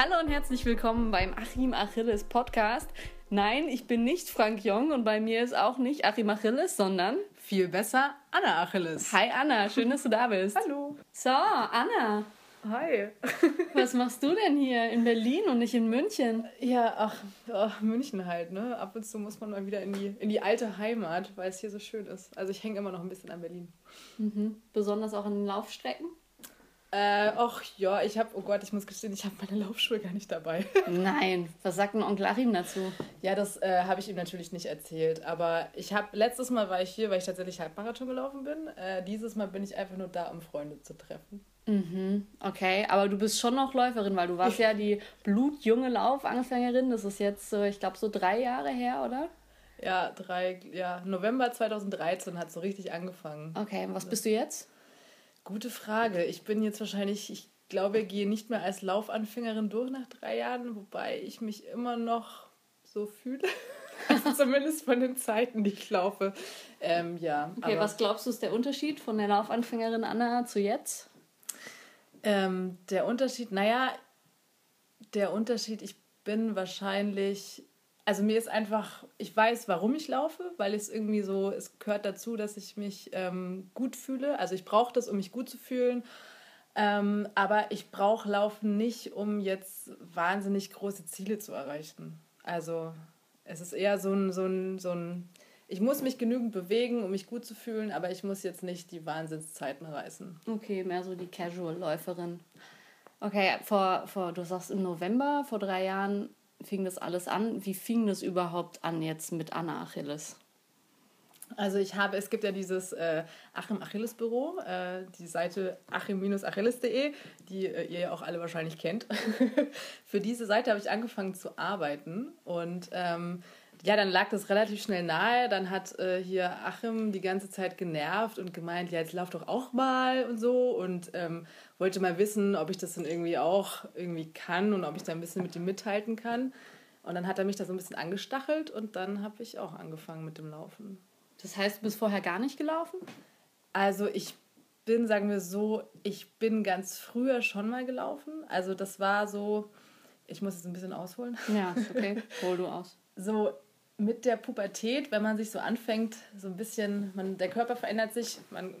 Hallo und herzlich willkommen beim Achim Achilles Podcast. Nein, ich bin nicht Frank Jong und bei mir ist auch nicht Achim Achilles, sondern viel besser Anna Achilles. Hi Anna, schön, dass du da bist. Hallo. So, Anna. Hi. Was machst du denn hier in Berlin und nicht in München? Ja, ach, ach, München halt, ne? Ab und zu muss man mal wieder in die, in die alte Heimat, weil es hier so schön ist. Also ich hänge immer noch ein bisschen an Berlin. Mhm. Besonders auch an den Laufstrecken? Äh, ach ja, ich habe, oh Gott, ich muss gestehen, ich habe meine Laufschuhe gar nicht dabei. Nein, was sagt ein Onkel Achim dazu? Ja, das äh, habe ich ihm natürlich nicht erzählt, aber ich habe, letztes Mal war ich hier, weil ich tatsächlich Halbmarathon gelaufen bin. Äh, dieses Mal bin ich einfach nur da, um Freunde zu treffen. Mhm, okay, aber du bist schon noch Läuferin, weil du warst ja die blutjunge Laufanfängerin. Das ist jetzt, ich glaube, so drei Jahre her, oder? Ja, drei, ja, November 2013 hat so richtig angefangen. Okay, was bist du jetzt? Gute Frage. Ich bin jetzt wahrscheinlich, ich glaube, ich gehe nicht mehr als Laufanfängerin durch nach drei Jahren, wobei ich mich immer noch so fühle. Also zumindest von den Zeiten, die ich laufe. Ähm, ja. Okay, was glaubst du ist der Unterschied von der Laufanfängerin Anna zu jetzt? Ähm, der Unterschied, naja, der Unterschied, ich bin wahrscheinlich also mir ist einfach, ich weiß, warum ich laufe, weil es irgendwie so, es gehört dazu, dass ich mich ähm, gut fühle. Also ich brauche das, um mich gut zu fühlen. Ähm, aber ich brauche Laufen nicht, um jetzt wahnsinnig große Ziele zu erreichen. Also es ist eher so ein, so ein, so ein, ich muss mich genügend bewegen, um mich gut zu fühlen, aber ich muss jetzt nicht die Wahnsinnszeiten reißen. Okay, mehr so die Casual-Läuferin. Okay, vor, vor, du sagst im November, vor drei Jahren fing das alles an. Wie fing das überhaupt an jetzt mit Anna Achilles? Also ich habe, es gibt ja dieses äh, Achim Achilles Büro, äh, die Seite achim-achilles.de, die äh, ihr ja auch alle wahrscheinlich kennt. Für diese Seite habe ich angefangen zu arbeiten und ähm, ja, dann lag das relativ schnell nahe. Dann hat äh, hier Achim die ganze Zeit genervt und gemeint, ja, jetzt lauf doch auch mal und so. Und ähm, wollte mal wissen, ob ich das dann irgendwie auch irgendwie kann und ob ich da ein bisschen mit ihm mithalten kann. Und dann hat er mich da so ein bisschen angestachelt und dann habe ich auch angefangen mit dem Laufen. Das heißt, du bist vorher gar nicht gelaufen? Also ich bin, sagen wir so, ich bin ganz früher schon mal gelaufen. Also das war so, ich muss jetzt ein bisschen ausholen. Ja, okay, hol du aus. So mit der Pubertät, wenn man sich so anfängt, so ein bisschen, man, der Körper verändert sich, man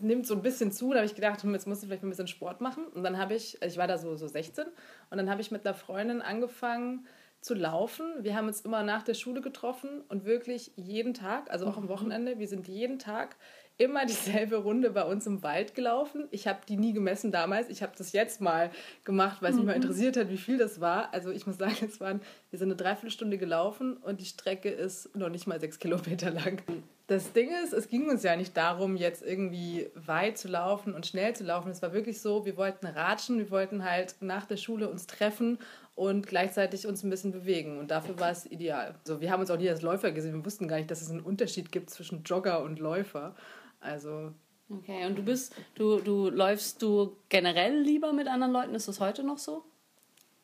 nimmt so ein bisschen zu. Da habe ich gedacht, hm, jetzt muss ich vielleicht ein bisschen Sport machen. Und dann habe ich, also ich war da so, so 16, und dann habe ich mit einer Freundin angefangen zu laufen. Wir haben uns immer nach der Schule getroffen und wirklich jeden Tag, also auch am mhm. Wochenende, wir sind jeden Tag immer dieselbe Runde bei uns im Wald gelaufen. Ich habe die nie gemessen damals. Ich habe das jetzt mal gemacht, weil es mich mal mhm. interessiert hat, wie viel das war. Also ich muss sagen, es waren, wir sind eine Dreiviertelstunde gelaufen und die Strecke ist noch nicht mal sechs Kilometer lang. Das Ding ist, es ging uns ja nicht darum, jetzt irgendwie weit zu laufen und schnell zu laufen. Es war wirklich so, wir wollten ratschen, wir wollten halt nach der Schule uns treffen und gleichzeitig uns ein bisschen bewegen. Und dafür war es ideal. Also wir haben uns auch nie als Läufer gesehen. Wir wussten gar nicht, dass es einen Unterschied gibt zwischen Jogger und Läufer. Also. Okay, und du bist, du, du läufst du generell lieber mit anderen Leuten? Ist das heute noch so?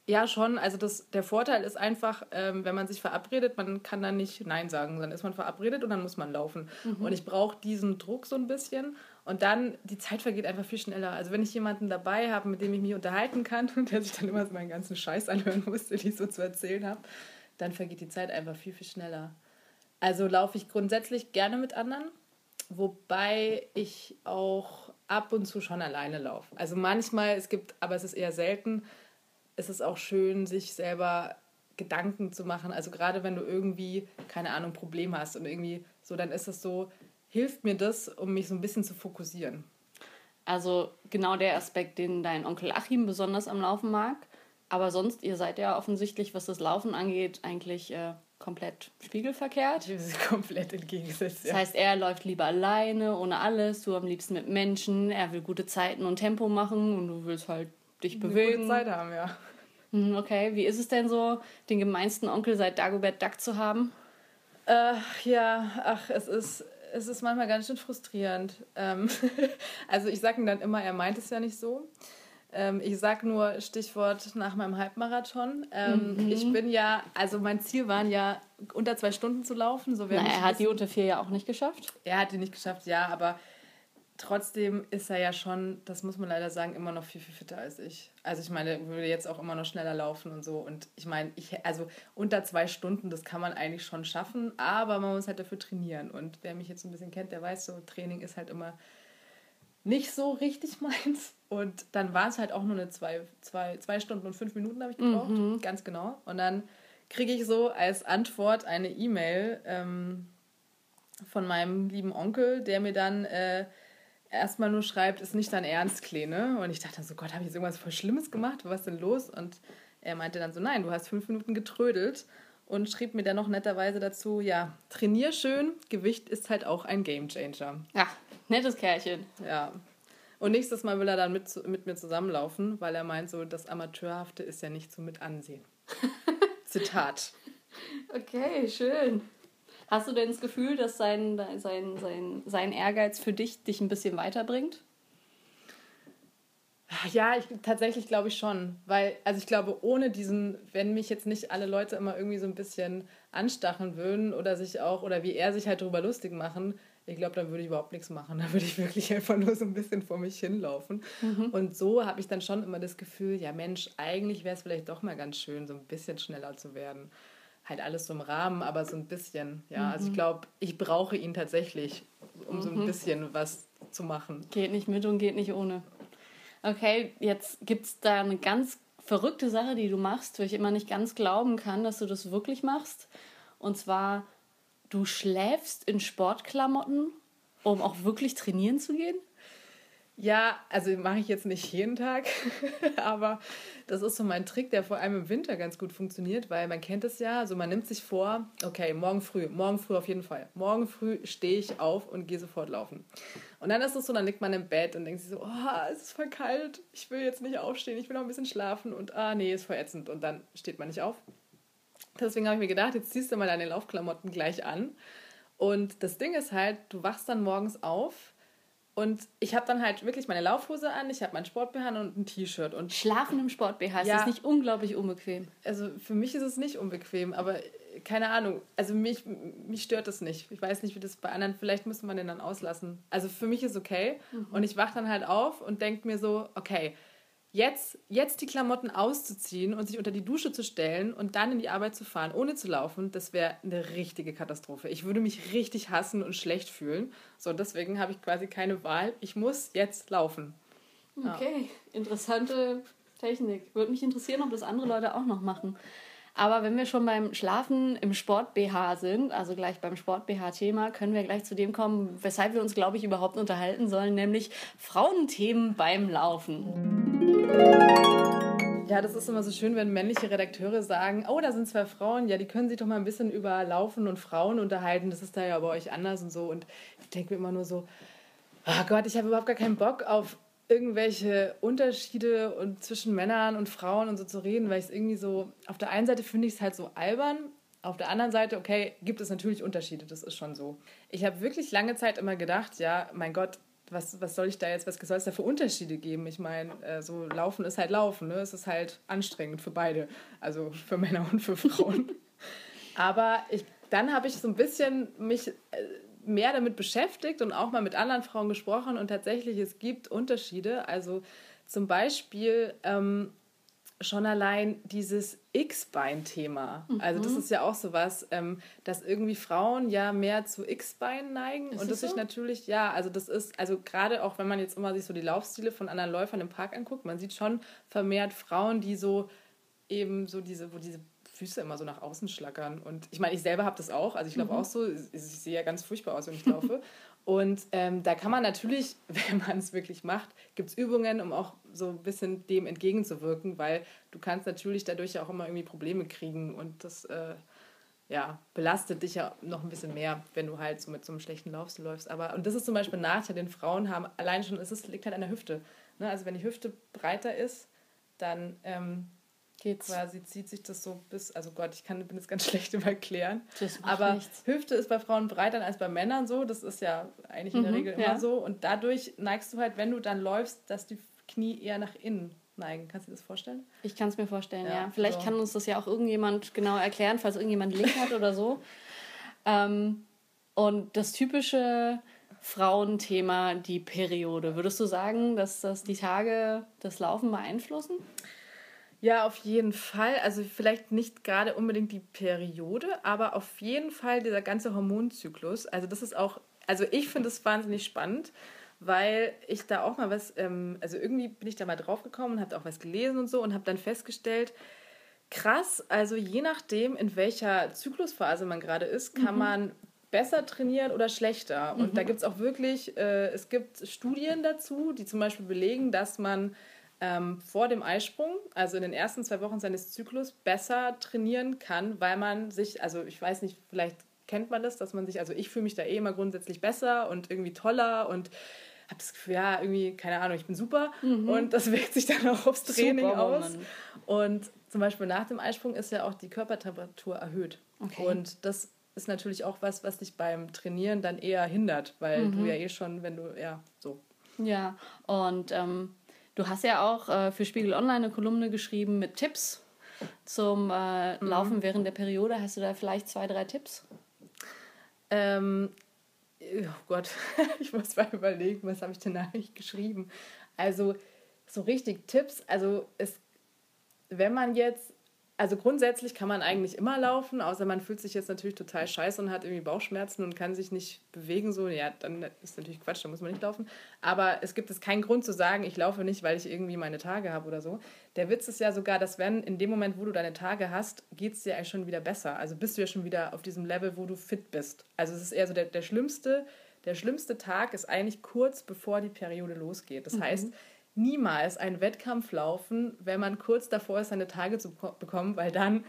Ja, schon. Also das, der Vorteil ist einfach, ähm, wenn man sich verabredet, man kann dann nicht Nein sagen. Dann ist man verabredet und dann muss man laufen. Mhm. Und ich brauche diesen Druck so ein bisschen. Und dann, die Zeit vergeht einfach viel schneller. Also wenn ich jemanden dabei habe, mit dem ich mich unterhalten kann und der sich dann immer so meinen ganzen Scheiß anhören musste, den ich so zu erzählen habe, dann vergeht die Zeit einfach viel, viel schneller. Also laufe ich grundsätzlich gerne mit anderen. Wobei ich auch ab und zu schon alleine laufe. Also manchmal, es gibt, aber es ist eher selten, ist es auch schön, sich selber Gedanken zu machen. Also gerade wenn du irgendwie, keine Ahnung, Problem hast und irgendwie so, dann ist es so, hilft mir das, um mich so ein bisschen zu fokussieren. Also genau der Aspekt, den dein Onkel Achim besonders am Laufen mag. Aber sonst, ihr seid ja offensichtlich, was das Laufen angeht, eigentlich äh, komplett spiegelverkehrt. Das ist komplett entgegengesetzt. Ja. Das heißt, er läuft lieber alleine, ohne alles, du am liebsten mit Menschen, er will gute Zeiten und Tempo machen und du willst halt dich Eine bewegen. Gute Zeit haben, ja. Hm, okay, wie ist es denn so, den gemeinsten Onkel seit Dagobert Duck zu haben? Äh, ja, ach, es ist, es ist manchmal ganz schön frustrierend. Ähm, also ich sage ihm dann immer, er meint es ja nicht so. Ähm, ich sag nur Stichwort nach meinem Halbmarathon. Ähm, mhm. Ich bin ja, also mein Ziel war ja, unter zwei Stunden zu laufen. So Na, er hat die unter vier ja auch nicht geschafft. Er hat die nicht geschafft, ja, aber trotzdem ist er ja schon, das muss man leider sagen, immer noch viel, viel fitter als ich. Also ich meine, würde jetzt auch immer noch schneller laufen und so. Und ich meine, ich, also unter zwei Stunden, das kann man eigentlich schon schaffen, aber man muss halt dafür trainieren. Und wer mich jetzt ein bisschen kennt, der weiß so, Training ist halt immer nicht so richtig meins. Und dann war es halt auch nur eine zwei, zwei, zwei Stunden und fünf Minuten habe ich gebraucht, mhm. ganz genau. Und dann kriege ich so als Antwort eine E-Mail ähm, von meinem lieben Onkel, der mir dann äh, erstmal nur schreibt, ist nicht dein Ernst, Kleine. Und ich dachte so, Gott, habe ich jetzt irgendwas voll Schlimmes gemacht? Was ist denn los? Und er meinte dann so, nein, du hast fünf Minuten getrödelt und schrieb mir dann noch netterweise dazu, ja, trainier schön, Gewicht ist halt auch ein Gamechanger. Ja, nettes Kerlchen. Ja. Und nächstes Mal will er dann mit, mit mir zusammenlaufen, weil er meint, so das Amateurhafte ist ja nicht so mit ansehen. Zitat. Okay, schön. Hast du denn das Gefühl, dass sein, sein, sein, sein Ehrgeiz für dich dich ein bisschen weiterbringt? Ja, ich, tatsächlich glaube ich schon. Weil, also ich glaube, ohne diesen, wenn mich jetzt nicht alle Leute immer irgendwie so ein bisschen anstacheln würden oder sich auch, oder wie er sich halt darüber lustig machen, ich glaube, dann würde ich überhaupt nichts machen. Da würde ich wirklich einfach nur so ein bisschen vor mich hinlaufen. Mhm. Und so habe ich dann schon immer das Gefühl, ja Mensch, eigentlich wäre es vielleicht doch mal ganz schön, so ein bisschen schneller zu werden halt alles so im Rahmen, aber so ein bisschen. Ja, mhm. also ich mhm. glaube, ich brauche ihn tatsächlich, um mhm. so ein mhm. bisschen was zu machen. Geht nicht mit und geht nicht ohne. Okay, jetzt gibt es da eine ganz verrückte Sache, die du machst, wo ich immer nicht ganz glauben kann, dass du das wirklich machst. Und zwar, du schläfst in Sportklamotten, um auch wirklich trainieren zu gehen? Ja, also mache ich jetzt nicht jeden Tag, aber das ist so mein Trick, der vor allem im Winter ganz gut funktioniert, weil man kennt es ja, also man nimmt sich vor, okay, morgen früh, morgen früh auf jeden Fall. Morgen früh stehe ich auf und gehe sofort laufen. Und dann ist es so, dann liegt man im Bett und denkt sich so, oh, es ist voll kalt, ich will jetzt nicht aufstehen, ich will noch ein bisschen schlafen und ah, nee, ist voll ätzend und dann steht man nicht auf. Deswegen habe ich mir gedacht, jetzt ziehst du mal deine Laufklamotten gleich an. Und das Ding ist halt, du wachst dann morgens auf und ich habe dann halt wirklich meine Laufhose an, ich habe mein Sport-BH und ein T-Shirt. Und Schlafen im Sport-BH, ja, ist nicht unglaublich unbequem? Also für mich ist es nicht unbequem, aber keine Ahnung. Also mich, mich stört das nicht. Ich weiß nicht, wie das bei anderen, vielleicht müsste man den dann auslassen. Also für mich ist okay. Mhm. Und ich wache dann halt auf und denke mir so, okay, Jetzt, jetzt die Klamotten auszuziehen und sich unter die Dusche zu stellen und dann in die Arbeit zu fahren, ohne zu laufen, das wäre eine richtige Katastrophe. Ich würde mich richtig hassen und schlecht fühlen. So, deswegen habe ich quasi keine Wahl. Ich muss jetzt laufen. Okay, ja. interessante Technik. Würde mich interessieren, ob das andere Leute auch noch machen. Aber wenn wir schon beim Schlafen im Sport-BH sind, also gleich beim Sport-BH-Thema, können wir gleich zu dem kommen, weshalb wir uns, glaube ich, überhaupt unterhalten sollen, nämlich Frauenthemen beim Laufen. Ja, das ist immer so schön, wenn männliche Redakteure sagen, oh, da sind zwei Frauen, ja, die können sich doch mal ein bisschen über Laufen und Frauen unterhalten, das ist da ja bei euch anders und so. Und ich denke mir immer nur so, oh Gott, ich habe überhaupt gar keinen Bock auf irgendwelche Unterschiede und zwischen Männern und Frauen und so zu reden, weil ich es irgendwie so, auf der einen Seite finde ich es halt so albern, auf der anderen Seite, okay, gibt es natürlich Unterschiede, das ist schon so. Ich habe wirklich lange Zeit immer gedacht, ja, mein Gott, was, was soll ich da jetzt, was soll es da für Unterschiede geben? Ich meine, äh, so Laufen ist halt Laufen, ne? Es ist halt anstrengend für beide, also für Männer und für Frauen. Aber ich, dann habe ich so ein bisschen mich äh, mehr damit beschäftigt und auch mal mit anderen Frauen gesprochen und tatsächlich es gibt Unterschiede. Also zum Beispiel ähm, schon allein dieses X-Bein-Thema. Mhm. Also das ist ja auch so was, ähm, dass irgendwie Frauen ja mehr zu X-Bein neigen ist und das so? sich natürlich, ja, also das ist, also gerade auch wenn man jetzt immer sich so die Laufstile von anderen Läufern im Park anguckt, man sieht schon vermehrt Frauen, die so eben so diese, wo diese Füße immer so nach außen schlackern. Und ich meine, ich selber habe das auch. Also ich glaube mhm. auch so, ich sehe ja ganz furchtbar aus, wenn ich laufe. Und ähm, da kann man natürlich, wenn man es wirklich macht, gibt es Übungen, um auch so ein bisschen dem entgegenzuwirken, weil du kannst natürlich dadurch ja auch immer irgendwie Probleme kriegen und das äh, ja, belastet dich ja noch ein bisschen mehr, wenn du halt so mit so einem schlechten Laufstil läufst. Aber, und das ist zum Beispiel ein Nachteil, den Frauen haben, allein schon, es liegt halt an der Hüfte. Ne? Also wenn die Hüfte breiter ist, dann ähm, geht's. Quasi zieht sich das so bis, also Gott, ich kann, bin jetzt ganz schlecht im Erklären. aber nichts. Hüfte ist bei Frauen breiter als bei Männern so. Das ist ja eigentlich in der mhm, Regel immer ja. so. Und dadurch neigst du halt, wenn du dann läufst, dass die Knie eher nach innen neigen. Kannst du dir das vorstellen? Ich kann es mir vorstellen, ja. ja. Vielleicht so. kann uns das ja auch irgendjemand genau erklären, falls irgendjemand Link hat oder so. Ähm, und das typische Frauenthema die Periode. Würdest du sagen, dass das die Tage das Laufen beeinflussen? Ja, auf jeden Fall. Also vielleicht nicht gerade unbedingt die Periode, aber auf jeden Fall dieser ganze Hormonzyklus. Also das ist auch, also ich finde es wahnsinnig spannend, weil ich da auch mal was, ähm, also irgendwie bin ich da mal drauf gekommen und habe auch was gelesen und so und habe dann festgestellt, krass, also je nachdem, in welcher Zyklusphase man gerade ist, kann mhm. man besser trainieren oder schlechter. Und mhm. da gibt es auch wirklich, äh, es gibt Studien dazu, die zum Beispiel belegen, dass man ähm, vor dem Eisprung, also in den ersten zwei Wochen seines Zyklus, besser trainieren kann, weil man sich, also ich weiß nicht, vielleicht kennt man das, dass man sich, also ich fühle mich da eh immer grundsätzlich besser und irgendwie toller und habe das Gefühl, ja, irgendwie, keine Ahnung, ich bin super mhm. und das wirkt sich dann auch aufs Training super, aus. Und zum Beispiel nach dem Eisprung ist ja auch die Körpertemperatur erhöht. Okay. Und das ist natürlich auch was, was dich beim Trainieren dann eher hindert, weil mhm. du ja eh schon, wenn du, ja, so. Ja, und ähm, Du hast ja auch äh, für Spiegel Online eine Kolumne geschrieben mit Tipps zum äh, mhm. Laufen während der Periode. Hast du da vielleicht zwei, drei Tipps? Ähm, oh Gott, ich muss mal überlegen, was habe ich denn eigentlich geschrieben? Also so richtig Tipps. Also es, wenn man jetzt also grundsätzlich kann man eigentlich immer laufen, außer man fühlt sich jetzt natürlich total scheiße und hat irgendwie Bauchschmerzen und kann sich nicht bewegen. So, ja, dann ist natürlich Quatsch, dann muss man nicht laufen. Aber es gibt es keinen Grund zu sagen, ich laufe nicht, weil ich irgendwie meine Tage habe oder so. Der Witz ist ja sogar, dass wenn in dem Moment, wo du deine Tage hast, geht es dir eigentlich schon wieder besser. Also bist du ja schon wieder auf diesem Level, wo du fit bist. Also es ist eher so der, der schlimmste, der schlimmste Tag ist eigentlich kurz bevor die Periode losgeht. Das mhm. heißt, niemals einen Wettkampf laufen, wenn man kurz davor ist, seine Tage zu bekommen, weil dann,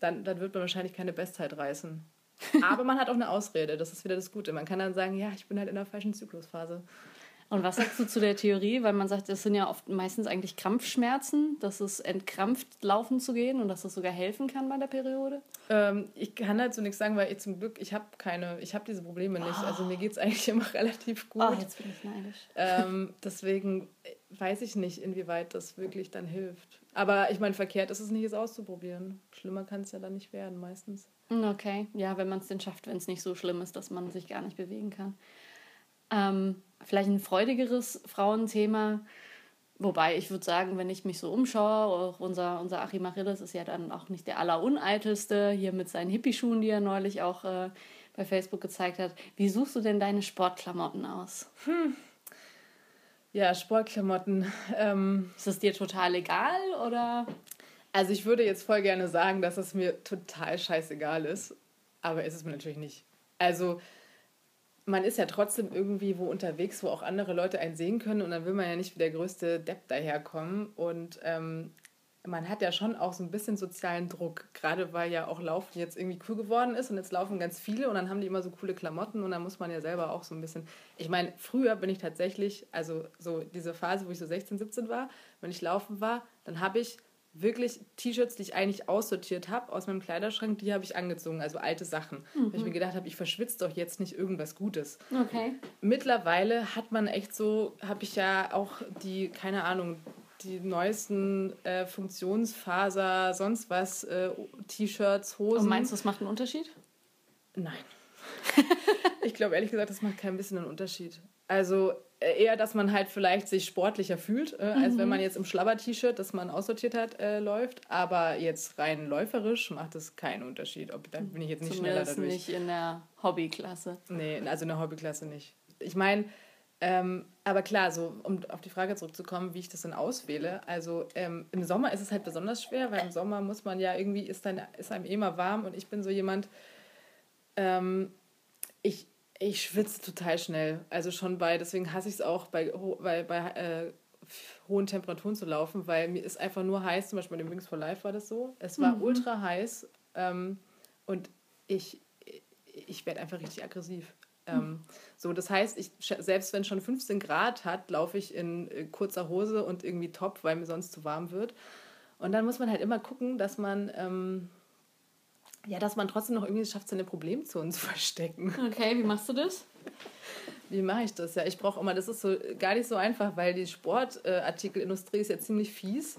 dann, dann wird man wahrscheinlich keine Bestzeit reißen. Aber man hat auch eine Ausrede, das ist wieder das Gute. Man kann dann sagen, ja, ich bin halt in der falschen Zyklusphase. Und was sagst du zu der Theorie? Weil man sagt, es sind ja oft meistens eigentlich Krampfschmerzen, dass es entkrampft laufen zu gehen und dass es sogar helfen kann bei der Periode? Ähm, ich kann dazu nichts sagen, weil ich zum Glück, ich habe keine, ich habe diese Probleme nicht. Oh. Also mir geht es eigentlich immer relativ gut. Oh, jetzt bin ich neidisch. Ähm, deswegen weiß ich nicht, inwieweit das wirklich dann hilft. Aber ich meine, verkehrt ist es nicht, es auszuprobieren. Schlimmer kann es ja dann nicht werden, meistens. Okay, ja, wenn man es denn schafft, wenn es nicht so schlimm ist, dass man sich gar nicht bewegen kann. Ähm, vielleicht ein freudigeres Frauenthema. Wobei ich würde sagen, wenn ich mich so umschaue, auch unser, unser Achim Achilles ist ja dann auch nicht der alleruneitelste, hier mit seinen Hippie-Schuhen, die er neulich auch äh, bei Facebook gezeigt hat. Wie suchst du denn deine Sportklamotten aus? Hm. Ja, Sportklamotten. Ähm, ist es dir total egal oder? Also ich würde jetzt voll gerne sagen, dass es mir total scheißegal ist, aber ist es mir natürlich nicht. Also man ist ja trotzdem irgendwie wo unterwegs, wo auch andere Leute einen sehen können und dann will man ja nicht wie der größte Depp daherkommen und ähm, man hat ja schon auch so ein bisschen sozialen Druck, gerade weil ja auch Laufen jetzt irgendwie cool geworden ist und jetzt laufen ganz viele und dann haben die immer so coole Klamotten und dann muss man ja selber auch so ein bisschen. Ich meine, früher bin ich tatsächlich, also so diese Phase, wo ich so 16, 17 war, wenn ich laufen war, dann habe ich wirklich T-Shirts, die ich eigentlich aussortiert habe aus meinem Kleiderschrank, die habe ich angezogen, also alte Sachen. Mhm. Weil ich mir gedacht habe, ich verschwitze doch jetzt nicht irgendwas Gutes. Okay. Mittlerweile hat man echt so, habe ich ja auch die, keine Ahnung, die neuesten äh, Funktionsfaser, sonst was, äh, T-Shirts, Hosen. Und meinst du, das macht einen Unterschied? Nein. ich glaube ehrlich gesagt, das macht kein bisschen einen Unterschied. Also äh, eher, dass man halt vielleicht sich sportlicher fühlt, äh, als mhm. wenn man jetzt im Schlabber-T-Shirt, das man aussortiert hat, äh, läuft. Aber jetzt rein läuferisch macht es keinen Unterschied. Ob, da bin ich jetzt nicht Zumindest schneller dadurch. nicht in der Hobbyklasse. Nee, also in der Hobbyklasse nicht. Ich meine, ähm, aber klar, so um auf die Frage zurückzukommen, wie ich das dann auswähle. Also ähm, im Sommer ist es halt besonders schwer, weil im Sommer muss man ja irgendwie, ist, dann, ist einem eh mal warm und ich bin so jemand, ähm, ich, ich schwitze total schnell. Also schon bei, deswegen hasse ich es auch, bei, bei, bei äh, hohen Temperaturen zu laufen, weil mir ist einfach nur heiß, zum Beispiel bei den Wings for Life war das so. Es war mhm. ultra heiß ähm, und ich, ich werde einfach richtig aggressiv. Ähm, so, das heißt, ich, selbst wenn schon 15 Grad hat, laufe ich in äh, kurzer Hose und irgendwie top, weil mir sonst zu warm wird. Und dann muss man halt immer gucken, dass man, ähm, ja, dass man trotzdem noch irgendwie schafft, seine Problemzonen zu verstecken. Okay, wie machst du das? Wie mache ich das? Ja, ich brauche immer, das ist so gar nicht so einfach, weil die Sportartikelindustrie ist ja ziemlich fies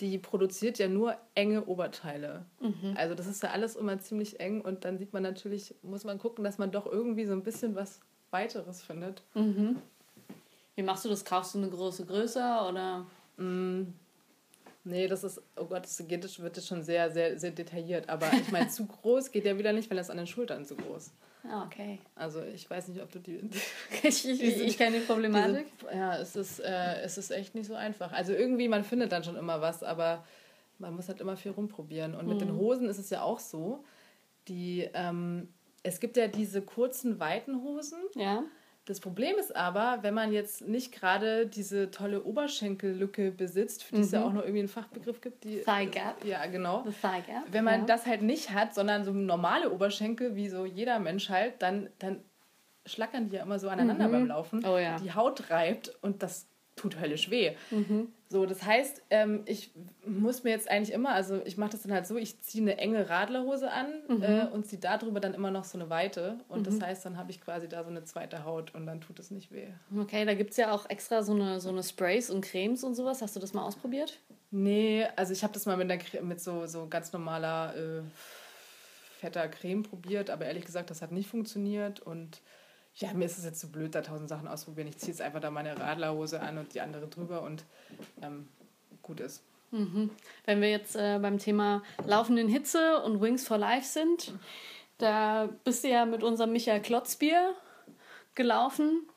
die produziert ja nur enge Oberteile. Mhm. Also das ist ja alles immer ziemlich eng und dann sieht man natürlich, muss man gucken, dass man doch irgendwie so ein bisschen was weiteres findet. Mhm. Wie machst du das? Kaufst du eine große größer oder? Mm, nee, das ist, oh Gott, das geht, wird jetzt schon sehr, sehr, sehr detailliert. Aber ich meine, zu groß geht ja wieder nicht, weil das an den Schultern zu groß. Ah, okay. Also ich weiß nicht, ob du die. ich ich, ich kenne die Problematik. Diese, ja, es ist, äh, es ist echt nicht so einfach. Also irgendwie, man findet dann schon immer was, aber man muss halt immer viel rumprobieren. Und mit den Mhm. Hosen ist es ja auch so, die, ähm, es gibt ja diese kurzen, weiten Hosen. Ja. Das Problem ist aber, wenn man jetzt nicht gerade diese tolle Oberschenkellücke besitzt, für die es ja Mhm. auch noch irgendwie einen Fachbegriff gibt. Die, Thigh Gap. Ja, genau. The Thigh Gap. Wenn man ja. das halt nicht hat, sondern so normale Oberschenkel, wie so jeder Mensch halt, dann, dann schlackern die ja immer so aneinander Mhm. beim Laufen. Oh ja. Die Haut reibt und das tut höllisch weh. Mhm. So, das heißt, ähm, ich muss mir jetzt eigentlich immer, also ich mache das dann halt so, ich ziehe eine enge Radlerhose an Mhm. äh, und ziehe darüber dann immer noch so eine Weite. Und das heißt, dann habe ich quasi da so eine zweite Haut und dann tut es nicht weh. Okay, da gibt es ja auch extra so eine, so eine Sprays und Cremes und sowas. Hast du das mal ausprobiert? Nee, also ich habe das mal mit, einer, mit so, so ganz normaler äh, fetter Creme probiert, aber ehrlich gesagt, das hat nicht funktioniert und ja, mir ist es jetzt zu so blöd, da tausend Sachen ausprobieren. Ich ziehe jetzt einfach da meine Radlerhose an und die andere drüber und ähm, gut ist. Mhm. Wenn wir jetzt äh, beim Thema Laufen in Hitze und Wings for Life sind, da bist du ja mit unserem Michael Klotzbier gelaufen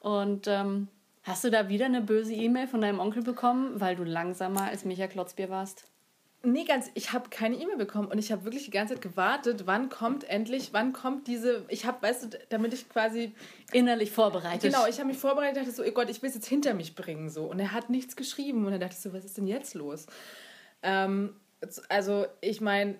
und ähm, hast du da wieder eine böse E-Mail von deinem Onkel bekommen, weil du langsamer als Michael Klotzbier warst? Nee, ganz, ich habe keine E-Mail bekommen und ich habe wirklich die ganze Zeit gewartet, wann kommt endlich, wann kommt diese, ich habe, weißt du, damit ich quasi, Innerlich vorbereitet. genau, ich habe mich vorbereitet, dachte so, oh Gott, ich will es jetzt hinter mich bringen, so. Und er hat nichts geschrieben und dann dachte ich so, was ist denn jetzt los? Ähm, also, ich meine,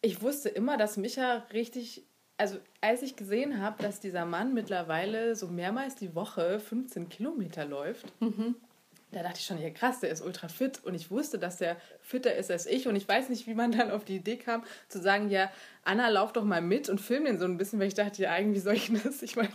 ich wusste immer, dass Micha richtig, also als ich gesehen habe, dass dieser Mann mittlerweile so mehrmals die Woche 15 Kilometer läuft, da dachte ich schon, ja krass, der ist ultra fit und ich wusste, dass der fitter ist als ich und ich weiß nicht, wie man dann auf die Idee kam, zu sagen, ja, Anna, lauf doch mal mit und film den so ein bisschen, weil ich dachte, ja, eigentlich soll ich das? Ich meine,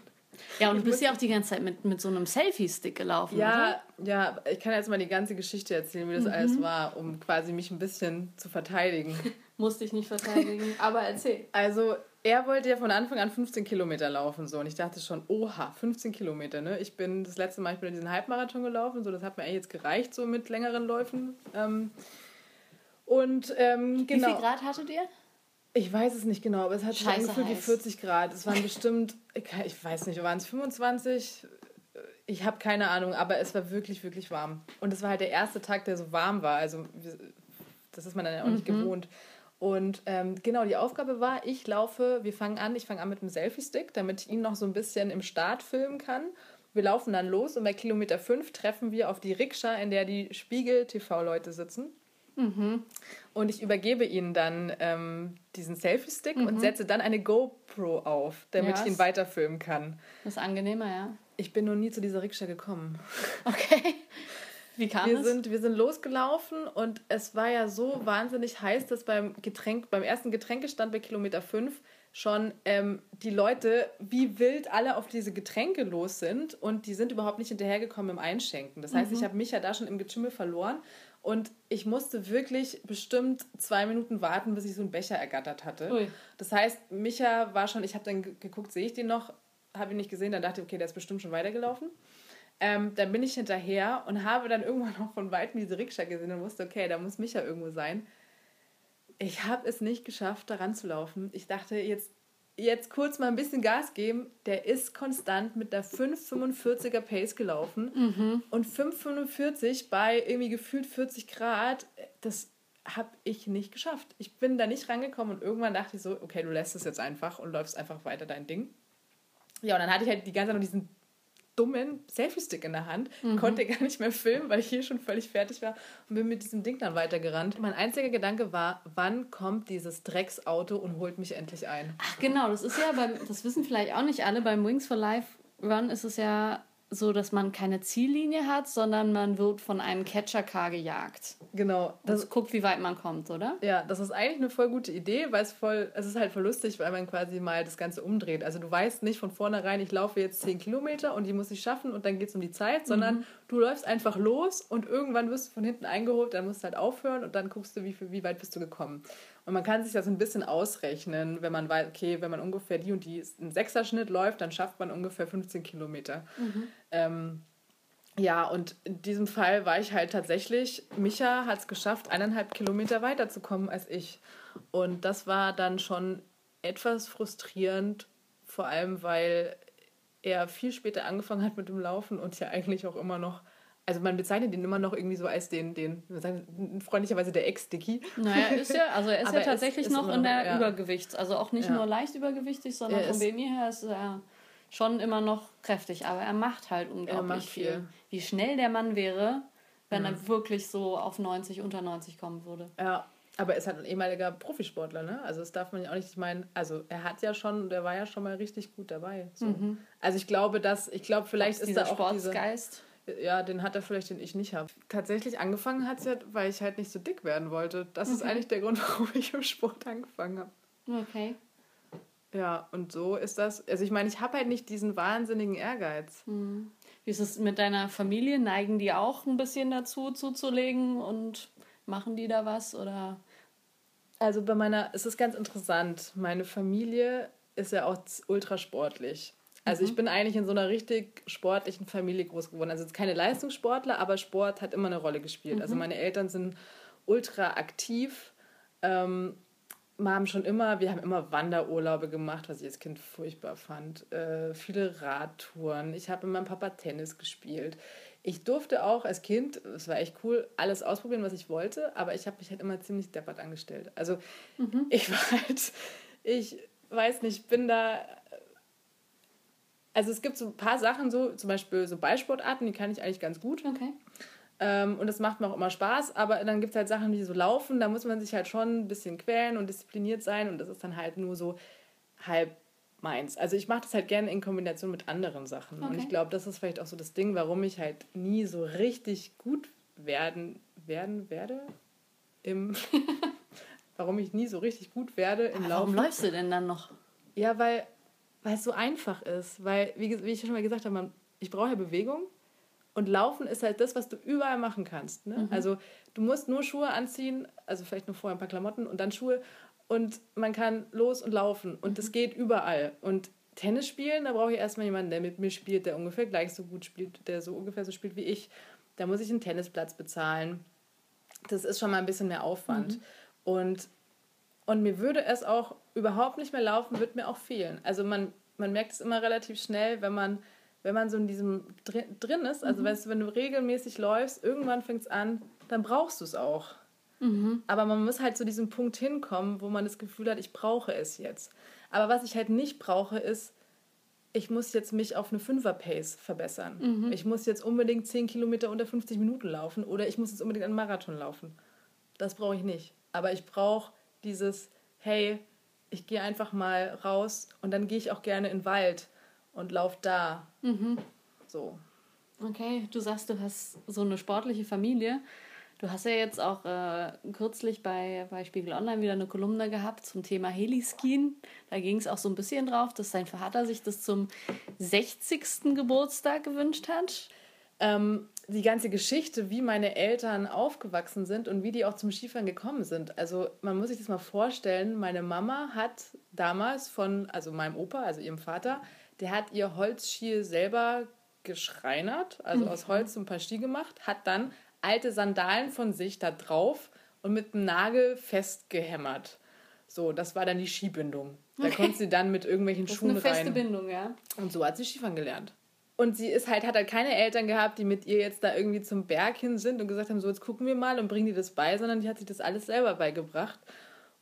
Ja, und du Ich bist muss- ja auch die ganze Zeit mit, mit so einem Selfie-Stick gelaufen, ja, ja, ich kann jetzt mal die ganze Geschichte erzählen, wie das alles war, um quasi mich ein bisschen zu verteidigen. oder? Musste ich nicht verteidigen, aber erzähl. Also, er wollte ja von Anfang an 15 Kilometer laufen, so. Und ich dachte schon, oha, 15 Kilometer, ne? Ich bin das letzte Mal, ich bin diesen Halbmarathon gelaufen, so. Das hat mir eigentlich jetzt gereicht, so mit längeren Läufen. Ähm, und, ähm, Wie genau. viel Grad hattet ihr? Ich weiß es nicht genau, aber es hat sich angefühlt wie heiß. 40 Grad. Es waren bestimmt, ich weiß nicht, waren es 25? Ich habe keine Ahnung, aber es war wirklich, wirklich warm. Und es war halt der erste Tag, der so warm war. Also, das ist man dann ja auch nicht Mhm. gewohnt. Und ähm, genau, die Aufgabe war, ich laufe, wir fangen an, ich fange an mit einem Selfie-Stick, damit ich ihn noch so ein bisschen im Start filmen kann. Wir laufen dann los und bei Kilometer 5 treffen wir auf die Rikscha, in der die Spiegel-TV-Leute sitzen. Und ich übergebe ihnen dann ähm, diesen Selfie-Stick und setze dann eine GoPro auf, damit Ja, ich ihn weiterfilmen kann. Das ist angenehmer, ja. Ich bin noch nie zu dieser Rikscha gekommen. Okay. Wie kam Wir es? sind, wir sind losgelaufen und es war ja so wahnsinnig heiß, dass beim Getränk, beim ersten Getränkestand bei Kilometer 5 schon ähm, die Leute wie wild alle auf diese Getränke los sind und die sind überhaupt nicht hinterhergekommen im Einschenken. Das heißt, ich habe mich ja da schon im Getümmel verloren und ich musste wirklich bestimmt zwei Minuten warten, bis ich so einen Becher ergattert hatte. Ui. Das heißt, Micha war schon, ich habe dann ge- geguckt, sehe ich den noch, habe ihn nicht gesehen, dann dachte ich, okay, der ist bestimmt schon weitergelaufen. Ähm, dann bin ich hinterher und habe dann irgendwann noch von Weitem diese Rikscha gesehen und wusste, okay, da muss Micha irgendwo sein. Ich habe es nicht geschafft, da ranzulaufen. Ich dachte, jetzt, jetzt kurz mal ein bisschen Gas geben. Der ist konstant mit der 5,45er Pace gelaufen. Und 5,45 bei irgendwie gefühlt 40 Grad, das habe ich nicht geschafft. Ich bin da nicht rangekommen und irgendwann dachte ich so, okay, du lässt es jetzt einfach und läufst einfach weiter dein Ding. Ja, und dann hatte ich halt die ganze Zeit noch diesen dummen Selfie-Stick in der Hand, konnte gar nicht mehr filmen, weil ich hier schon völlig fertig war und bin mit diesem Ding dann weitergerannt. Mein einziger Gedanke war, wann kommt dieses Drecksauto und holt mich endlich ein? Ach genau, das ist ja beim, das wissen vielleicht auch nicht alle, beim Wings for Life Run ist es ja so, dass man keine Ziellinie hat, sondern man wird von einem Catcher-Car gejagt. Genau, das, Das guckt, wie weit man kommt, oder? Ja, das ist eigentlich eine voll gute Idee, weil es voll, es ist halt voll lustig, weil man quasi mal das Ganze umdreht. Also du weißt nicht von vornherein, ich laufe jetzt 10 Kilometer und die muss ich schaffen und dann geht es um die Zeit, sondern du läufst einfach los und irgendwann wirst du von hinten eingeholt, dann musst du halt aufhören und dann guckst du, wie, wie weit bist du gekommen. Und man kann sich das ein bisschen ausrechnen, wenn man weiß, okay, wenn man ungefähr die und die einen Sechserschnitt läuft, dann schafft man ungefähr 15 Kilometer. Mhm. Ähm, ja, und in diesem Fall war ich halt tatsächlich, Micha hat es geschafft, eineinhalb Kilometer weiterzukommen als ich. Und das war dann schon etwas frustrierend, vor allem weil er viel später angefangen hat mit dem Laufen und ja eigentlich auch immer noch, also man bezeichnet ihn immer noch irgendwie so als den, den sagen, freundlicherweise der Ex-Dicky. Naja, ist ja, also er ist ja tatsächlich ist, ist noch in der ja. Übergewichts, also auch nicht ja. nur leicht übergewichtig, sondern er vom BMI her ist er schon immer noch kräftig, aber er macht halt unglaublich macht viel. viel. Wie schnell der Mann wäre, wenn mhm. er wirklich so auf 90, unter 90 kommen würde. Ja, aber er ist halt ein ehemaliger Profisportler, ne? Also das darf man ja auch nicht meinen. Also er hat ja schon, der war ja schon mal richtig gut dabei. So. Mhm. Also ich glaube, dass, ich glaube, vielleicht ist da auch Sportsgeist. Diese, ja, den hat er vielleicht, den ich nicht habe. Tatsächlich angefangen hat es ja, weil ich halt nicht so dick werden wollte. Das okay. ist eigentlich der Grund, warum ich im Sport angefangen habe. Okay. Ja, und so ist das. Also ich meine, ich habe halt nicht diesen wahnsinnigen Ehrgeiz. Hm. Wie ist es mit deiner Familie? Neigen die auch ein bisschen dazu zuzulegen und machen die da was oder? Also bei meiner, es ist ganz interessant. Meine Familie ist ja auch ultrasportlich. Also mhm. ich bin eigentlich in so einer richtig sportlichen Familie groß geworden. Also keine Leistungssportler, aber Sport hat immer eine Rolle gespielt. Also mhm. Also meine Eltern sind ultra aktiv. Ähm, wir haben schon immer, wir haben immer Wanderurlaube gemacht, was ich als Kind furchtbar fand. Äh, viele Radtouren. Ich habe mit meinem Papa Tennis gespielt. Ich durfte auch als Kind, es war echt cool, alles ausprobieren, was ich wollte, aber ich habe mich halt immer ziemlich deppert angestellt. Also mhm. ich war halt, ich weiß nicht, bin da. Also es gibt so ein paar Sachen, so zum Beispiel so Ballsportarten, die kann ich eigentlich ganz gut. Okay. Ähm, und das macht mir auch immer Spaß, aber dann gibt es halt Sachen, die so laufen, da muss man sich halt schon ein bisschen quälen und diszipliniert sein und das ist dann halt nur so halb meins. Also ich mache das halt gerne in Kombination mit anderen Sachen. Okay. Und ich glaube, das ist vielleicht auch so das Ding, warum ich halt nie so richtig gut werden, werden werde im warum ich nie so richtig gut werde im aber Laufen. Warum läufst du denn dann noch? Ja, weil, weil es so einfach ist. Weil, wie, wie ich schon mal gesagt habe, man, ich brauche ja Bewegung und Laufen ist halt das, was du überall machen kannst. Ne? Mhm. Also du musst nur Schuhe anziehen, also vielleicht nur vorher ein paar Klamotten und dann Schuhe und man kann los und laufen und mhm. das geht überall. Und Tennis spielen, da brauche ich erstmal jemanden, der mit mir spielt, der ungefähr gleich so gut spielt, der so ungefähr so spielt wie ich. Da muss ich einen Tennisplatz bezahlen. Das ist schon mal ein bisschen mehr Aufwand. Mhm. Und, und mir würde es auch überhaupt nicht mehr laufen, würde mir auch fehlen. Also man, man merkt es immer relativ schnell, wenn man wenn man so in diesem drin ist, also mhm. weißt du, wenn du regelmäßig läufst, irgendwann fängt es an, dann brauchst du es auch. Mhm. Aber man muss halt zu diesem Punkt hinkommen, wo man das Gefühl hat, ich brauche es jetzt. Aber was ich halt nicht brauche, ist, ich muss jetzt mich auf eine Fünfer-Pace verbessern. Mhm. Ich muss jetzt unbedingt 10 Kilometer unter 50 Minuten laufen oder ich muss jetzt unbedingt einen Marathon laufen. Das brauche ich nicht. Aber ich brauche dieses, hey, ich gehe einfach mal raus und dann gehe ich auch gerne in den Wald und lauf da. Mhm. So. Okay, du sagst, du hast so eine sportliche Familie. Du hast ja jetzt auch äh, kürzlich bei, bei Spiegel Online wieder eine Kolumne gehabt zum Thema Heliskien. Da ging es auch so ein bisschen drauf, dass dein Vater sich das zum 60. Geburtstag gewünscht hat. Ähm, die ganze Geschichte, wie meine Eltern aufgewachsen sind und wie die auch zum Skifahren gekommen sind. Also man muss sich das mal vorstellen, meine Mama hat damals von, also meinem Opa, also ihrem Vater, der hat ihr Holzski selber geschreinert, also mhm. aus Holz ein paar Ski gemacht, hat dann alte Sandalen von sich da drauf und mit einem Nagel festgehämmert. So, das war dann die Skibindung. Da okay. konnte sie dann mit irgendwelchen das Schuhen rein. Ist eine feste rein. Bindung, ja. Und so hat sie Skifahren gelernt. Und sie ist halt, hat halt keine Eltern gehabt, die mit ihr jetzt da irgendwie zum Berg hin sind und gesagt haben, so jetzt gucken wir mal und bringen die das bei, sondern die hat sich das alles selber beigebracht.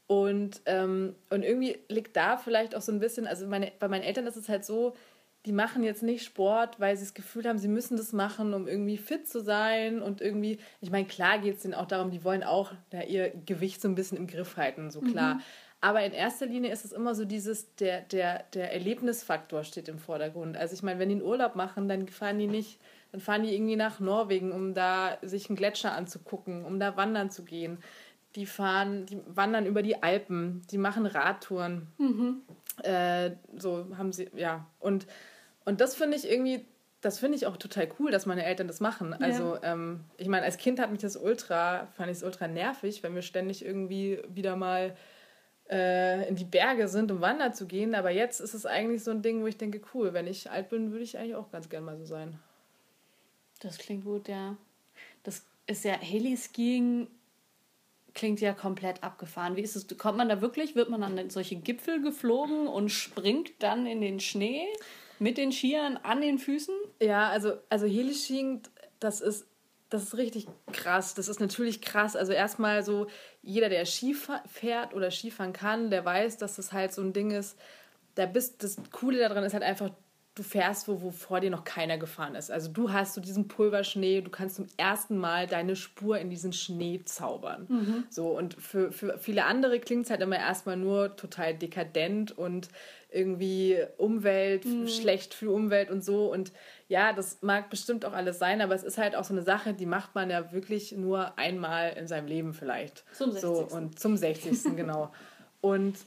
Und, ähm, und irgendwie liegt da vielleicht auch so ein bisschen, also meine, bei meinen Eltern ist es halt so, die machen jetzt nicht Sport, weil sie das Gefühl haben, sie müssen das machen, um irgendwie fit zu sein und irgendwie, ich meine, klar geht es denen auch darum, die wollen auch ja, ihr Gewicht so ein bisschen im Griff halten, so klar. Mhm. Aber in erster Linie ist es immer so dieses, der, der, der Erlebnisfaktor steht im Vordergrund. Also ich meine, wenn die einen Urlaub machen, dann fahren die nicht, dann fahren die irgendwie nach Norwegen, um da sich einen Gletscher anzugucken, um da wandern zu gehen die fahren, die wandern über die Alpen, die machen Radtouren. Mhm. Äh, so haben sie, ja. Und, und das finde ich irgendwie, das finde ich auch total cool, dass meine Eltern das machen. Also, ja. ähm, ich meine, als Kind hat mich das ultra, fand ich es ultra nervig, wenn wir ständig irgendwie wieder mal äh, in die Berge sind, um wandern zu gehen. Aber jetzt ist es eigentlich so ein Ding, wo ich denke, cool, wenn ich alt bin, würde ich eigentlich auch ganz gern mal so sein. Das klingt gut, ja. Das ist ja Heli-Skiing klingt ja komplett abgefahren. Wie ist es? Kommt man da wirklich? Wird man an solche Gipfel geflogen und springt dann in den Schnee mit den Skiern an den Füßen? Ja, also, also Heliskiing, das ist, das ist richtig krass. Das ist natürlich krass. Also erstmal so, jeder, der Ski fährt oder Skifahren kann, der weiß, dass das halt so ein Ding ist. Da bist, das Coole daran ist halt einfach, du fährst wo, wo vor dir noch keiner gefahren ist. Also du hast so diesen Pulverschnee, du kannst zum ersten Mal deine Spur in diesen Schnee zaubern. Mhm. So, und für, für viele andere klingt es halt immer erstmal nur total dekadent und irgendwie Umwelt, mhm. schlecht für Umwelt und so. Und ja, das mag bestimmt auch alles sein, aber es ist halt auch so eine Sache, die macht man ja wirklich nur einmal in seinem Leben vielleicht. Zum 60. So, und zum 60. genau. Und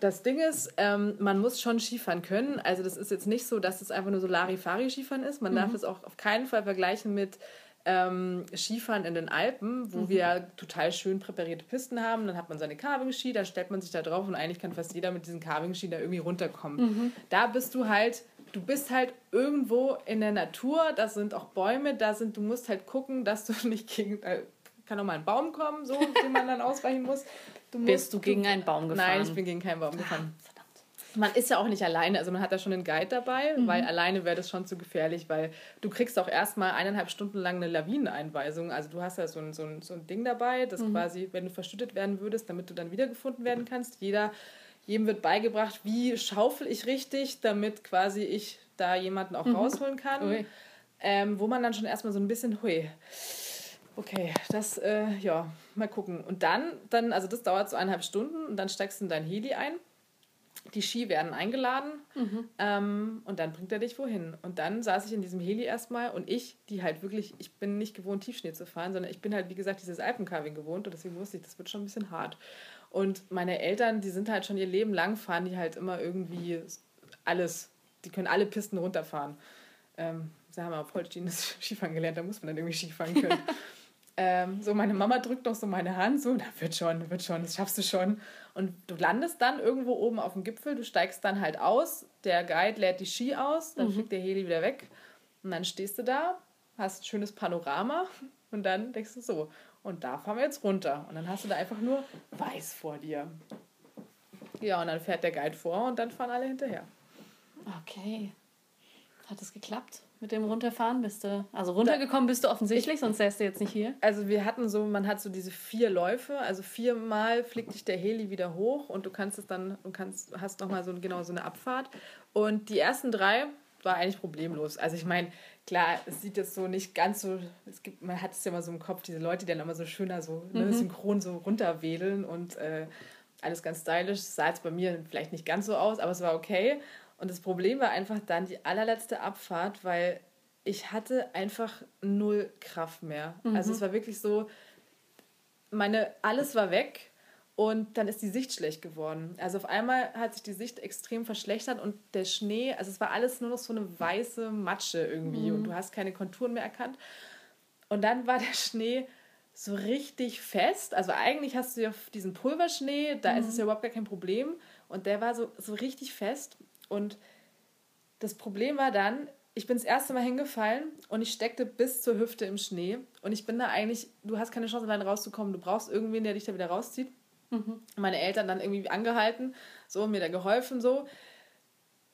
das Ding ist, ähm, man muss schon Skifahren können. Also das ist jetzt nicht so, dass es einfach nur so Larifari-Skifahren ist. Man mhm. darf es auch auf keinen Fall vergleichen mit ähm, Skifahren in den Alpen, wo mhm. wir total schön präparierte Pisten haben. Dann hat man seine Carving-Ski, da stellt man sich da drauf und eigentlich kann fast jeder mit diesen Carving-Ski da irgendwie runterkommen. Mhm. Da bist du halt, du bist halt irgendwo in der Natur, da sind auch Bäume, da sind, du musst halt gucken, dass du nicht gegen, äh, kann auch mal ein Baum kommen, so, den man dann ausweichen muss. Du musst, Bist du gegen du, einen Baum gefahren? Nein, ich bin gegen keinen Baum gefahren. Ah, verdammt. Man ist ja auch nicht alleine, also man hat da schon einen Guide dabei, mhm. weil alleine wäre das schon zu gefährlich, weil du kriegst auch erstmal eineinhalb Stunden lang eine Lawineneinweisung. Also du hast ja so ein, so ein, so ein Ding dabei, das mhm. quasi, wenn du verschüttet werden würdest, damit du dann wiedergefunden werden kannst, jeder, jedem wird beigebracht, wie schaufel ich richtig, damit quasi ich da jemanden auch mhm. rausholen kann. Ähm, wo man dann schon erstmal so ein bisschen, hui, Okay, das, äh, ja, mal gucken. Und dann, dann, also das dauert so eineinhalb Stunden und dann steigst du in dein Heli ein. Die Ski werden eingeladen mhm. ähm, und dann bringt er dich wohin. Und dann saß ich in diesem Heli erstmal und ich, die halt wirklich, ich bin nicht gewohnt, Tiefschnee zu fahren, sondern ich bin halt, wie gesagt, dieses Alpencarving gewohnt und deswegen wusste ich, das wird schon ein bisschen hart. Und meine Eltern, die sind halt schon ihr Leben lang, fahren die halt immer irgendwie alles, die können alle Pisten runterfahren. Ähm, sie haben auf Holstein das Skifahren gelernt, da muss man dann irgendwie Skifahren können. Ähm, so, meine Mama drückt noch so meine Hand, so, da wird schon, wird schon, das schaffst du schon. Und du landest dann irgendwo oben auf dem Gipfel, du steigst dann halt aus, der Guide lädt die Ski aus, dann mhm. fliegt der Heli wieder weg und dann stehst du da, hast ein schönes Panorama und dann denkst du so, und da fahren wir jetzt runter. Und dann hast du da einfach nur weiß vor dir. Ja, und dann fährt der Guide vor und dann fahren alle hinterher. Okay. Hat es geklappt? Mit dem runterfahren? Bist du, also runtergekommen bist du offensichtlich, sonst wärst du jetzt nicht hier. Also wir hatten so, man hat so diese vier Läufe, also viermal fliegt dich der Heli wieder hoch und du kannst es dann, du kannst, hast nochmal so genau so eine Abfahrt. Und die ersten drei war eigentlich problemlos. Also ich meine, klar, es sieht jetzt so nicht ganz so, es gibt, man hat es ja immer so im Kopf, diese Leute, die dann immer so schöner so ne, mhm. synchron so runterwedeln und äh, alles ganz stylisch. Das sah jetzt bei mir vielleicht nicht ganz so aus, aber es war okay. Und das Problem war einfach dann die allerletzte Abfahrt, weil ich hatte einfach null Kraft mehr. Mhm. Also es war wirklich so, meine, alles war weg und dann ist die Sicht schlecht geworden. Also auf einmal hat sich die Sicht extrem verschlechtert und der Schnee, also es war alles nur noch so eine weiße Matsche irgendwie mhm. und du hast keine Konturen mehr erkannt. Und dann war der Schnee so richtig fest. Also eigentlich hast du ja diesen Pulverschnee, da mhm. ist es ja überhaupt gar kein Problem. Und der war so, so richtig fest. Und das Problem war dann, ich bin das erste Mal hingefallen und ich steckte bis zur Hüfte im Schnee. Und ich bin da eigentlich, du hast keine Chance, allein rauszukommen. Du brauchst irgendwen, der dich da wieder rauszieht. Mhm. Meine Eltern dann irgendwie angehalten, so, mir da geholfen, so.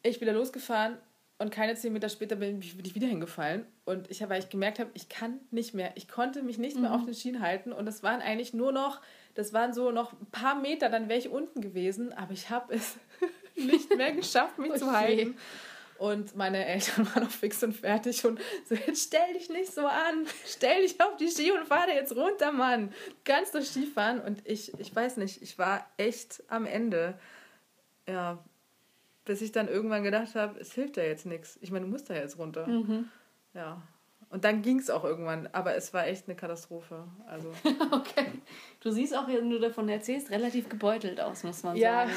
Ich wieder losgefahren und keine zehn Meter später bin ich wieder hingefallen. Und ich habe, weil ich gemerkt habe, ich kann nicht mehr. Ich konnte mich nicht mehr mhm. auf den Schienen halten. Und das waren eigentlich nur noch, das waren so noch ein paar Meter, dann wäre ich unten gewesen. Aber ich habe es nicht mehr geschafft, mich okay. zu halten. Und meine Eltern waren auch fix und fertig und so, jetzt stell dich nicht so an, stell dich auf die Ski und fahr jetzt runter, Mann. Du kannst doch Ski fahren. Und ich, ich weiß nicht, ich war echt am Ende. Ja, bis ich dann irgendwann gedacht habe, es hilft ja jetzt nichts. Ich meine, du musst da jetzt runter. Mhm. Ja. Und dann ging es auch irgendwann, aber es war echt eine Katastrophe. Also. okay. Du siehst auch, wenn du davon erzählst, relativ gebeutelt aus, muss man ja. sagen.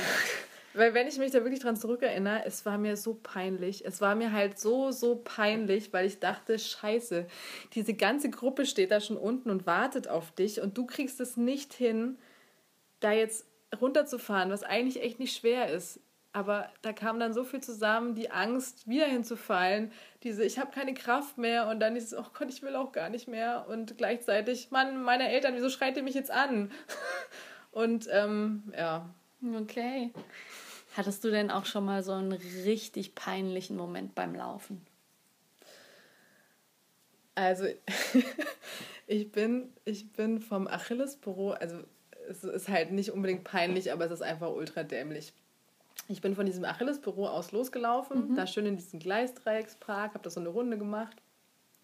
Weil wenn ich mich da wirklich dran zurückerinnere, es war mir so peinlich. Es war mir halt so, so peinlich, weil ich dachte, scheiße, diese ganze Gruppe steht da schon unten und wartet auf dich und du kriegst es nicht hin, da jetzt runterzufahren, was eigentlich echt nicht schwer ist. Aber da kam dann so viel zusammen, die Angst, wieder hinzufallen, diese, ich habe keine Kraft mehr und dann dieses, oh Gott, ich will auch gar nicht mehr und gleichzeitig, Mann, meine Eltern, wieso schreit ihr mich jetzt an? und ähm, ja. Okay. Hattest du denn auch schon mal so einen richtig peinlichen Moment beim Laufen? Also, ich bin, ich bin vom Achillesbüro, also es ist halt nicht unbedingt peinlich, aber es ist einfach ultra dämlich. Ich bin von diesem Achillesbüro aus losgelaufen, mhm. da schön in diesen Gleisdreieckspark, habe da so eine Runde gemacht.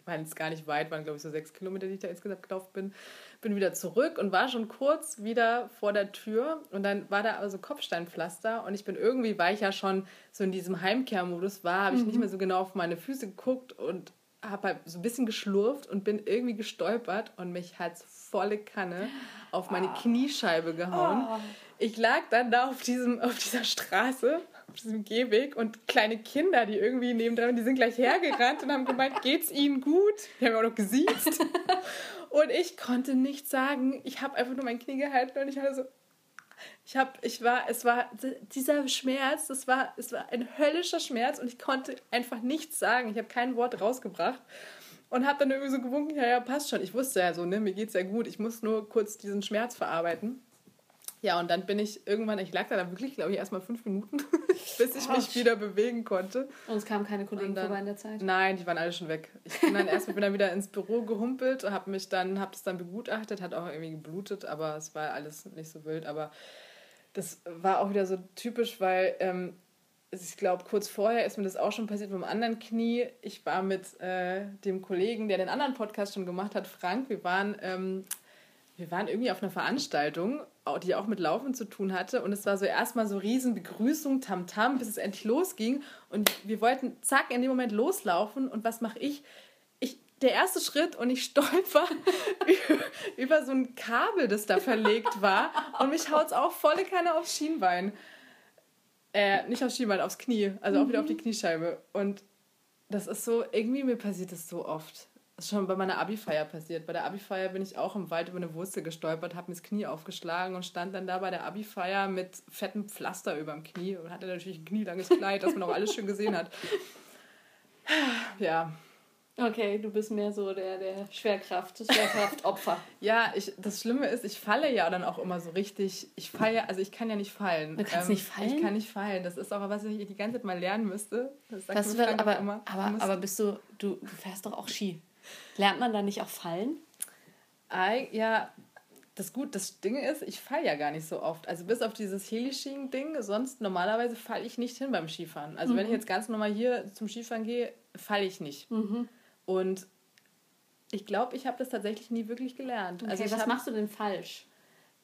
War jetzt gar nicht weit, waren glaube ich so sechs Kilometer, die ich da insgesamt gelaufen bin. Bin wieder zurück und war schon kurz wieder vor der Tür und dann war da also Kopfsteinpflaster und ich bin irgendwie, weil ich ja schon so in diesem Heimkehrmodus war, habe ich mhm. nicht mehr so genau auf meine Füße geguckt und habe halt so ein bisschen geschlurft und bin irgendwie gestolpert und mich hat volle Kanne auf meine oh. Kniescheibe gehauen. Oh. Ich lag dann da auf, diesem, auf dieser Straße, auf diesem Gehweg und kleine Kinder, die irgendwie neben dran, die sind gleich hergerannt und haben gemeint, geht's ihnen gut? Die haben auch noch gesiezt. und ich konnte nichts sagen. Ich habe einfach nur mein Knie gehalten und ich hatte so, ich habe, ich war, es war dieser Schmerz, das war, es war ein höllischer Schmerz und ich konnte einfach nichts sagen. Ich habe kein Wort rausgebracht und habe dann irgendwie so gewunken, ja, ja, passt schon. Ich wusste ja so, ne, mir geht's ja gut. Ich muss nur kurz diesen Schmerz verarbeiten. Ja, und dann bin ich irgendwann, ich lag da dann wirklich, glaube ich, erstmal fünf Minuten, bis ich mich wieder bewegen konnte. Und es kamen keine Kollegen dann, vorbei in der Zeit? Nein, die waren alle schon weg. Ich bin dann erstmal bin dann wieder ins Büro gehumpelt habe mich dann, habe das dann begutachtet, hat auch irgendwie geblutet, aber es war alles nicht so wild. Aber das war auch wieder so typisch, weil ähm, ich glaube, kurz vorher ist mir das auch schon passiert mit dem anderen Knie. Ich war mit äh, dem Kollegen, der den anderen Podcast schon gemacht hat, Frank, wir waren, ähm, wir waren irgendwie auf einer Veranstaltung, die auch mit Laufen zu tun hatte. Und es war so erstmal so riesen Begrüßung, Tamtam, bis es endlich losging. Und wir wollten zack in dem Moment loslaufen. Und was mache ich? der erste Schritt und ich stolper über so ein Kabel, das da verlegt war und mich haut es auch volle Kanne aufs Schienbein. Äh, nicht aufs Schienbein, aufs Knie, also auch wieder auf die mhm. Kniescheibe. Und das ist so, irgendwie mir passiert das so oft. Das ist schon bei meiner Abi-Feier passiert. Bei der Abi-Feier bin ich auch im Wald über eine Wurzel gestolpert, habe mir das Knie aufgeschlagen und stand dann da bei der Abi-Feier mit fettem Pflaster über dem Knie und hatte natürlich ein knielanges Kleid, das man auch alles schön gesehen hat. Ja, Okay, du bist mehr so der, der Schwerkraft, Schwerkraftopfer. ja, ich, das Schlimme ist, ich falle ja dann auch immer so richtig. Ich falle also ich kann ja nicht fallen. Du kannst ähm, nicht fallen? Ich kann nicht fallen. Das ist auch was ich die ganze Zeit mal lernen müsste. Das sagt das wird, aber, immer. Aber, aber bist du, du, du fährst doch auch Ski. Lernt man da nicht auch fallen? ja, das gut, das Ding ist, ich falle ja gar nicht so oft. Also bis auf dieses Helischienen-Ding, sonst normalerweise falle ich nicht hin beim Skifahren. Also mhm. wenn ich jetzt ganz normal hier zum Skifahren gehe, falle ich nicht. Mhm. Und ich glaube, ich habe das tatsächlich nie wirklich gelernt. Okay, also was hab, machst du denn falsch?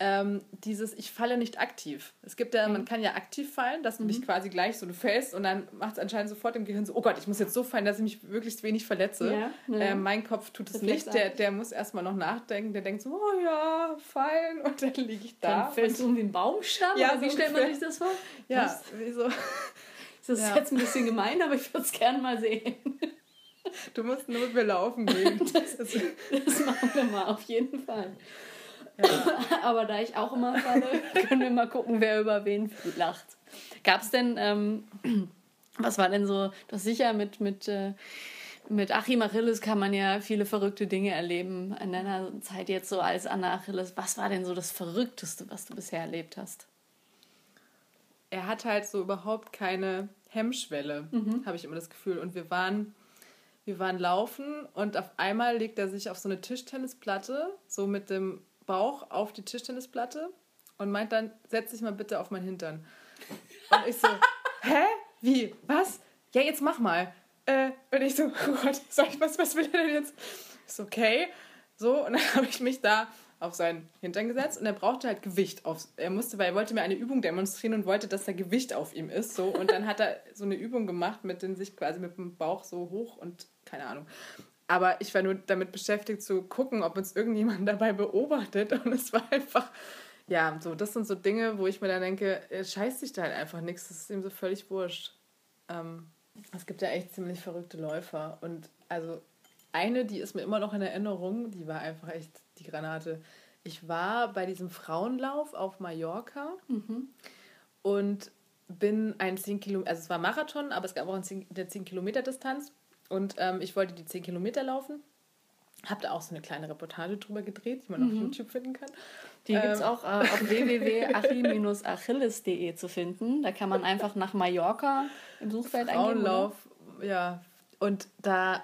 Ähm, dieses, ich falle nicht aktiv. Es gibt ja, okay. man kann ja aktiv fallen, dass du mhm. dich quasi gleich so, du fällst und dann macht es anscheinend sofort im Gehirn so, oh Gott, ich muss jetzt so fallen, dass ich mich möglichst wenig verletze. Ja, ja. Ähm, mein Kopf tut es nicht, der, der muss erstmal noch nachdenken, der denkt so, oh ja, fallen und dann liege ich da. Dann fällst du um den Baumstamm? Ja, wie so stellt man sich das vor? Ja, wieso? Das ist ja. jetzt ein bisschen gemein, aber ich würde es gerne mal sehen. Du musst nur mit mir laufen gehen. Das, das machen wir mal, auf jeden Fall. Ja. Aber da ich auch immer falle, können wir mal gucken, wer über wen lacht. Gab es denn, ähm, was war denn so, du hast sicher mit, mit, äh, mit Achim Achilles kann man ja viele verrückte Dinge erleben in deiner Zeit jetzt so als Anna Achilles. Was war denn so das Verrückteste, was du bisher erlebt hast? Er hat halt so überhaupt keine Hemmschwelle, mhm. habe ich immer das Gefühl. Und wir waren wir waren laufen und auf einmal legt er sich auf so eine Tischtennisplatte, so mit dem Bauch auf die Tischtennisplatte und meint dann, setz dich mal bitte auf meinen Hintern. Und ich so, hä? Wie? Was? Ja, jetzt mach mal. Äh, und ich so, oh Gott, soll ich, was, was will er denn jetzt? So, okay. So, und dann habe ich mich da auf seinen Hintern gesetzt und er brauchte halt Gewicht auf. Er musste, weil er wollte mir eine Übung demonstrieren und wollte, dass da Gewicht auf ihm ist. So. Und dann hat er so eine Übung gemacht, mit dem sich quasi mit dem Bauch so hoch und keine Ahnung. Aber ich war nur damit beschäftigt zu gucken, ob uns irgendjemand dabei beobachtet. Und es war einfach ja, so, das sind so Dinge, wo ich mir dann denke, scheißt sich da halt einfach nichts, das ist ihm so völlig wurscht. Ähm, es gibt ja echt ziemlich verrückte Läufer. Und also eine, die ist mir immer noch in Erinnerung, die war einfach echt die Granate. Ich war bei diesem Frauenlauf auf Mallorca mhm. und bin ein 10 Kilometer, also es war Marathon, aber es gab auch eine 10, 10 Kilometer Distanz und ähm, ich wollte die 10 Kilometer laufen. Hab da auch so eine kleine Reportage drüber gedreht, die man mhm. auf YouTube finden kann. Die ähm. gibt es auch äh, auf www.achim-achilles.de zu finden. Da kann man einfach nach Mallorca im Suchfeld eingeben. Frauenlauf, ja. Und da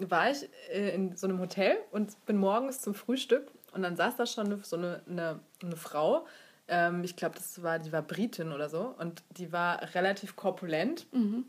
war ich äh, in so einem Hotel und bin morgens zum Frühstück und dann saß da schon so eine, eine, eine Frau, ähm, ich glaube, das war, die war Britin oder so und die war relativ korpulent mhm.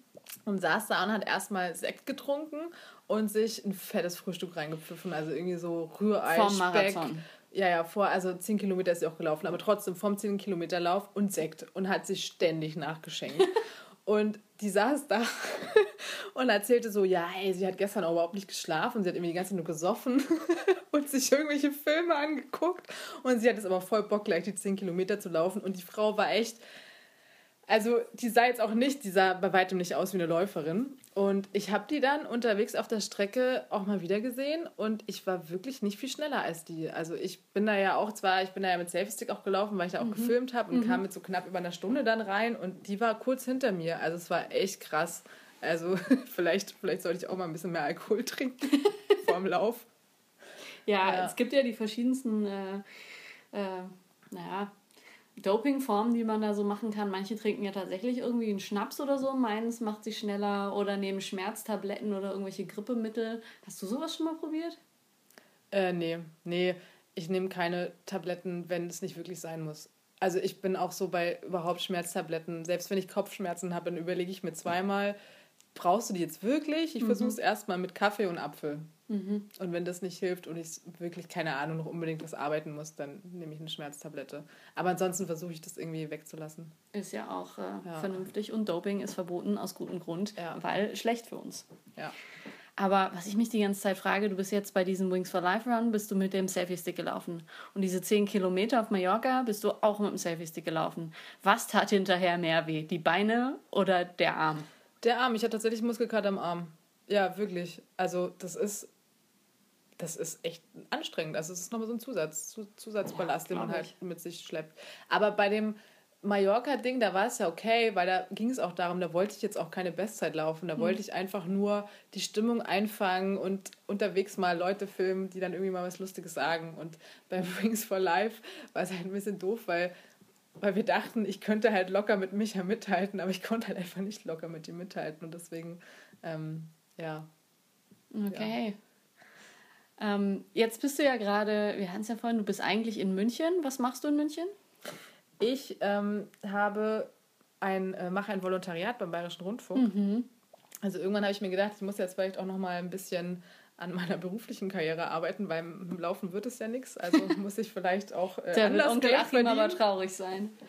und saß da und hat erstmal Sekt getrunken und sich ein fettes Frühstück reingepfiffen, also irgendwie so Rührei, Vom Speck. Marathon. Ja, ja, vor, also 10 Kilometer ist sie auch gelaufen, aber trotzdem vom 10 Kilometer Lauf und Sekt und hat sich ständig nachgeschenkt. und die saß da und erzählte so, ja, hey, sie hat gestern auch überhaupt nicht geschlafen, sie hat irgendwie die ganze Zeit nur gesoffen und sich irgendwelche Filme angeguckt. Und sie hat jetzt aber voll Bock, gleich die 10 Kilometer zu laufen. Und die Frau war echt, also die sah jetzt auch nicht, die sah bei weitem nicht aus wie eine Läuferin. Und ich habe die dann unterwegs auf der Strecke auch mal wieder gesehen und ich war wirklich nicht viel schneller als die. Also ich bin da ja auch zwar, ich bin da ja mit Selfie-Stick auch gelaufen, weil ich da auch mhm. gefilmt habe und mhm. kam mit so knapp über einer Stunde dann rein und die war kurz hinter mir. Also es war echt krass. Also vielleicht, vielleicht sollte ich auch mal ein bisschen mehr Alkohol trinken vorm Lauf. Ja, ja, es gibt ja die verschiedensten, äh, äh, naja, Dopingformen, die man da so machen kann. Manche trinken ja tatsächlich irgendwie einen Schnaps oder so, meins macht sich schneller oder nehmen Schmerztabletten oder irgendwelche Grippemittel. Hast du sowas schon mal probiert? Äh, nee, nee. Ich nehme keine Tabletten, wenn es nicht wirklich sein muss. Also ich bin auch so bei überhaupt Schmerztabletten. Selbst wenn ich Kopfschmerzen habe, dann überlege ich mir zweimal, brauchst du die jetzt wirklich? Ich mhm. versuche es erstmal mit Kaffee und Apfel. Mhm. Und wenn das nicht hilft und ich wirklich, keine Ahnung, noch unbedingt was arbeiten muss, dann nehme ich eine Schmerztablette. Aber ansonsten versuche ich das irgendwie wegzulassen. Ist ja auch äh, ja. vernünftig und Doping ist verboten aus gutem Grund, ja. weil schlecht für uns. Ja. Aber was ich mich die ganze Zeit frage, du bist jetzt bei diesem Wings for Life Run, bist du mit dem Selfie-Stick gelaufen. Und diese 10 Kilometer auf Mallorca bist du auch mit dem Selfie-Stick gelaufen. Was tat hinterher mehr weh? Die Beine oder der Arm? Der Arm. Ich hatte tatsächlich Muskelkater am Arm. Ja, wirklich. Also das ist das ist echt anstrengend. Also es ist nochmal so ein Zusatz, Zusatzballast, ja, den man halt ich. mit sich schleppt. Aber bei dem Mallorca-Ding, da war es ja okay, weil da ging es auch darum, da wollte ich jetzt auch keine Bestzeit laufen. Da mhm. wollte ich einfach nur die Stimmung einfangen und unterwegs mal Leute filmen, die dann irgendwie mal was Lustiges sagen. Und bei Wings for Life war es halt ein bisschen doof, weil, weil wir dachten, ich könnte halt locker mit Micha mithalten, aber ich konnte halt einfach nicht locker mit ihm mithalten. Und deswegen, ähm, ja. Okay. Ja. Ähm, jetzt bist du ja gerade, wir hatten es ja vorhin, du bist eigentlich in München. Was machst du in München? Ich ähm, habe ein, äh, mache ein Volontariat beim Bayerischen Rundfunk. Mhm. Also irgendwann habe ich mir gedacht, ich muss jetzt vielleicht auch noch mal ein bisschen an meiner beruflichen Karriere arbeiten, weil im Laufen wird es ja nichts. Also muss ich vielleicht auch äh, Der anders Onkel Achim aber traurig sein.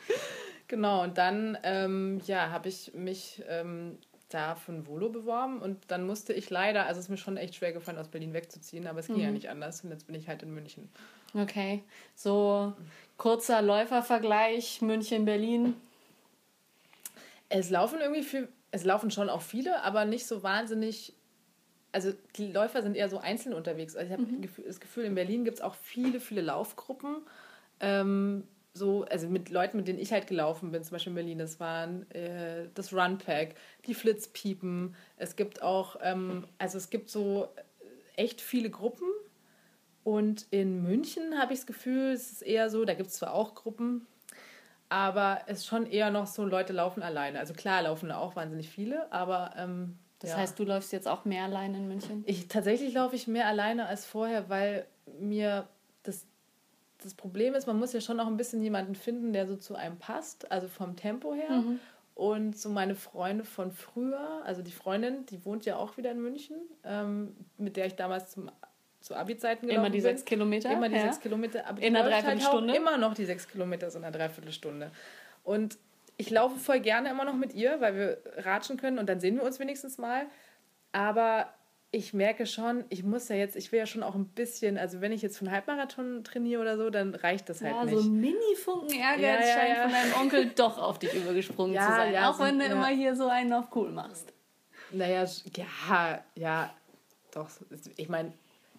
Genau, und dann ähm, ja, habe ich mich ähm, da für ein Volo beworben und dann musste ich leider, also es ist mir schon echt schwer gefallen, aus Berlin wegzuziehen, aber es ging mhm. ja nicht anders und jetzt bin ich halt in München. Okay, so kurzer Läufervergleich München-Berlin. Es laufen irgendwie viel, es laufen schon auch viele, aber nicht so wahnsinnig. Also die Läufer sind eher so einzeln unterwegs. Also ich habe mhm. das Gefühl, in Berlin gibt es auch viele, viele Laufgruppen. Ähm, so, also mit Leuten, mit denen ich halt gelaufen bin, zum Beispiel in Berlin, das waren äh, das Runpack, die Flitzpiepen. Es gibt auch, ähm, also es gibt so echt viele Gruppen. Und in München habe ich das Gefühl, es ist eher so, da gibt es zwar auch Gruppen, aber es ist schon eher noch so, Leute laufen alleine. Also klar laufen da auch wahnsinnig viele, aber. Ähm, das ja. heißt, du läufst jetzt auch mehr alleine in München? Ich, tatsächlich laufe ich mehr alleine als vorher, weil mir das das Problem ist, man muss ja schon auch ein bisschen jemanden finden, der so zu einem passt, also vom Tempo her. Mhm. Und so meine Freunde von früher, also die Freundin, die wohnt ja auch wieder in München, ähm, mit der ich damals zum, zu Abi-Zeiten gelaufen bin. Immer die sechs Kilometer? Immer die ja. sechs Kilometer. Aber in einer Dreiviertelstunde? Halt immer noch die sechs Kilometer so in einer Dreiviertelstunde. Und ich laufe voll gerne immer noch mit ihr, weil wir ratschen können und dann sehen wir uns wenigstens mal. Aber ich merke schon, ich muss ja jetzt, ich will ja schon auch ein bisschen, also wenn ich jetzt für einen Halbmarathon trainiere oder so, dann reicht das halt ja, nicht. Ja, so ein Mini-Funken Ehrgeiz ja, ja, scheint von deinem Onkel doch auf dich übergesprungen zu sein. auch wenn du immer hier so einen auf cool machst. Naja, ja, ja, doch. Ich meine,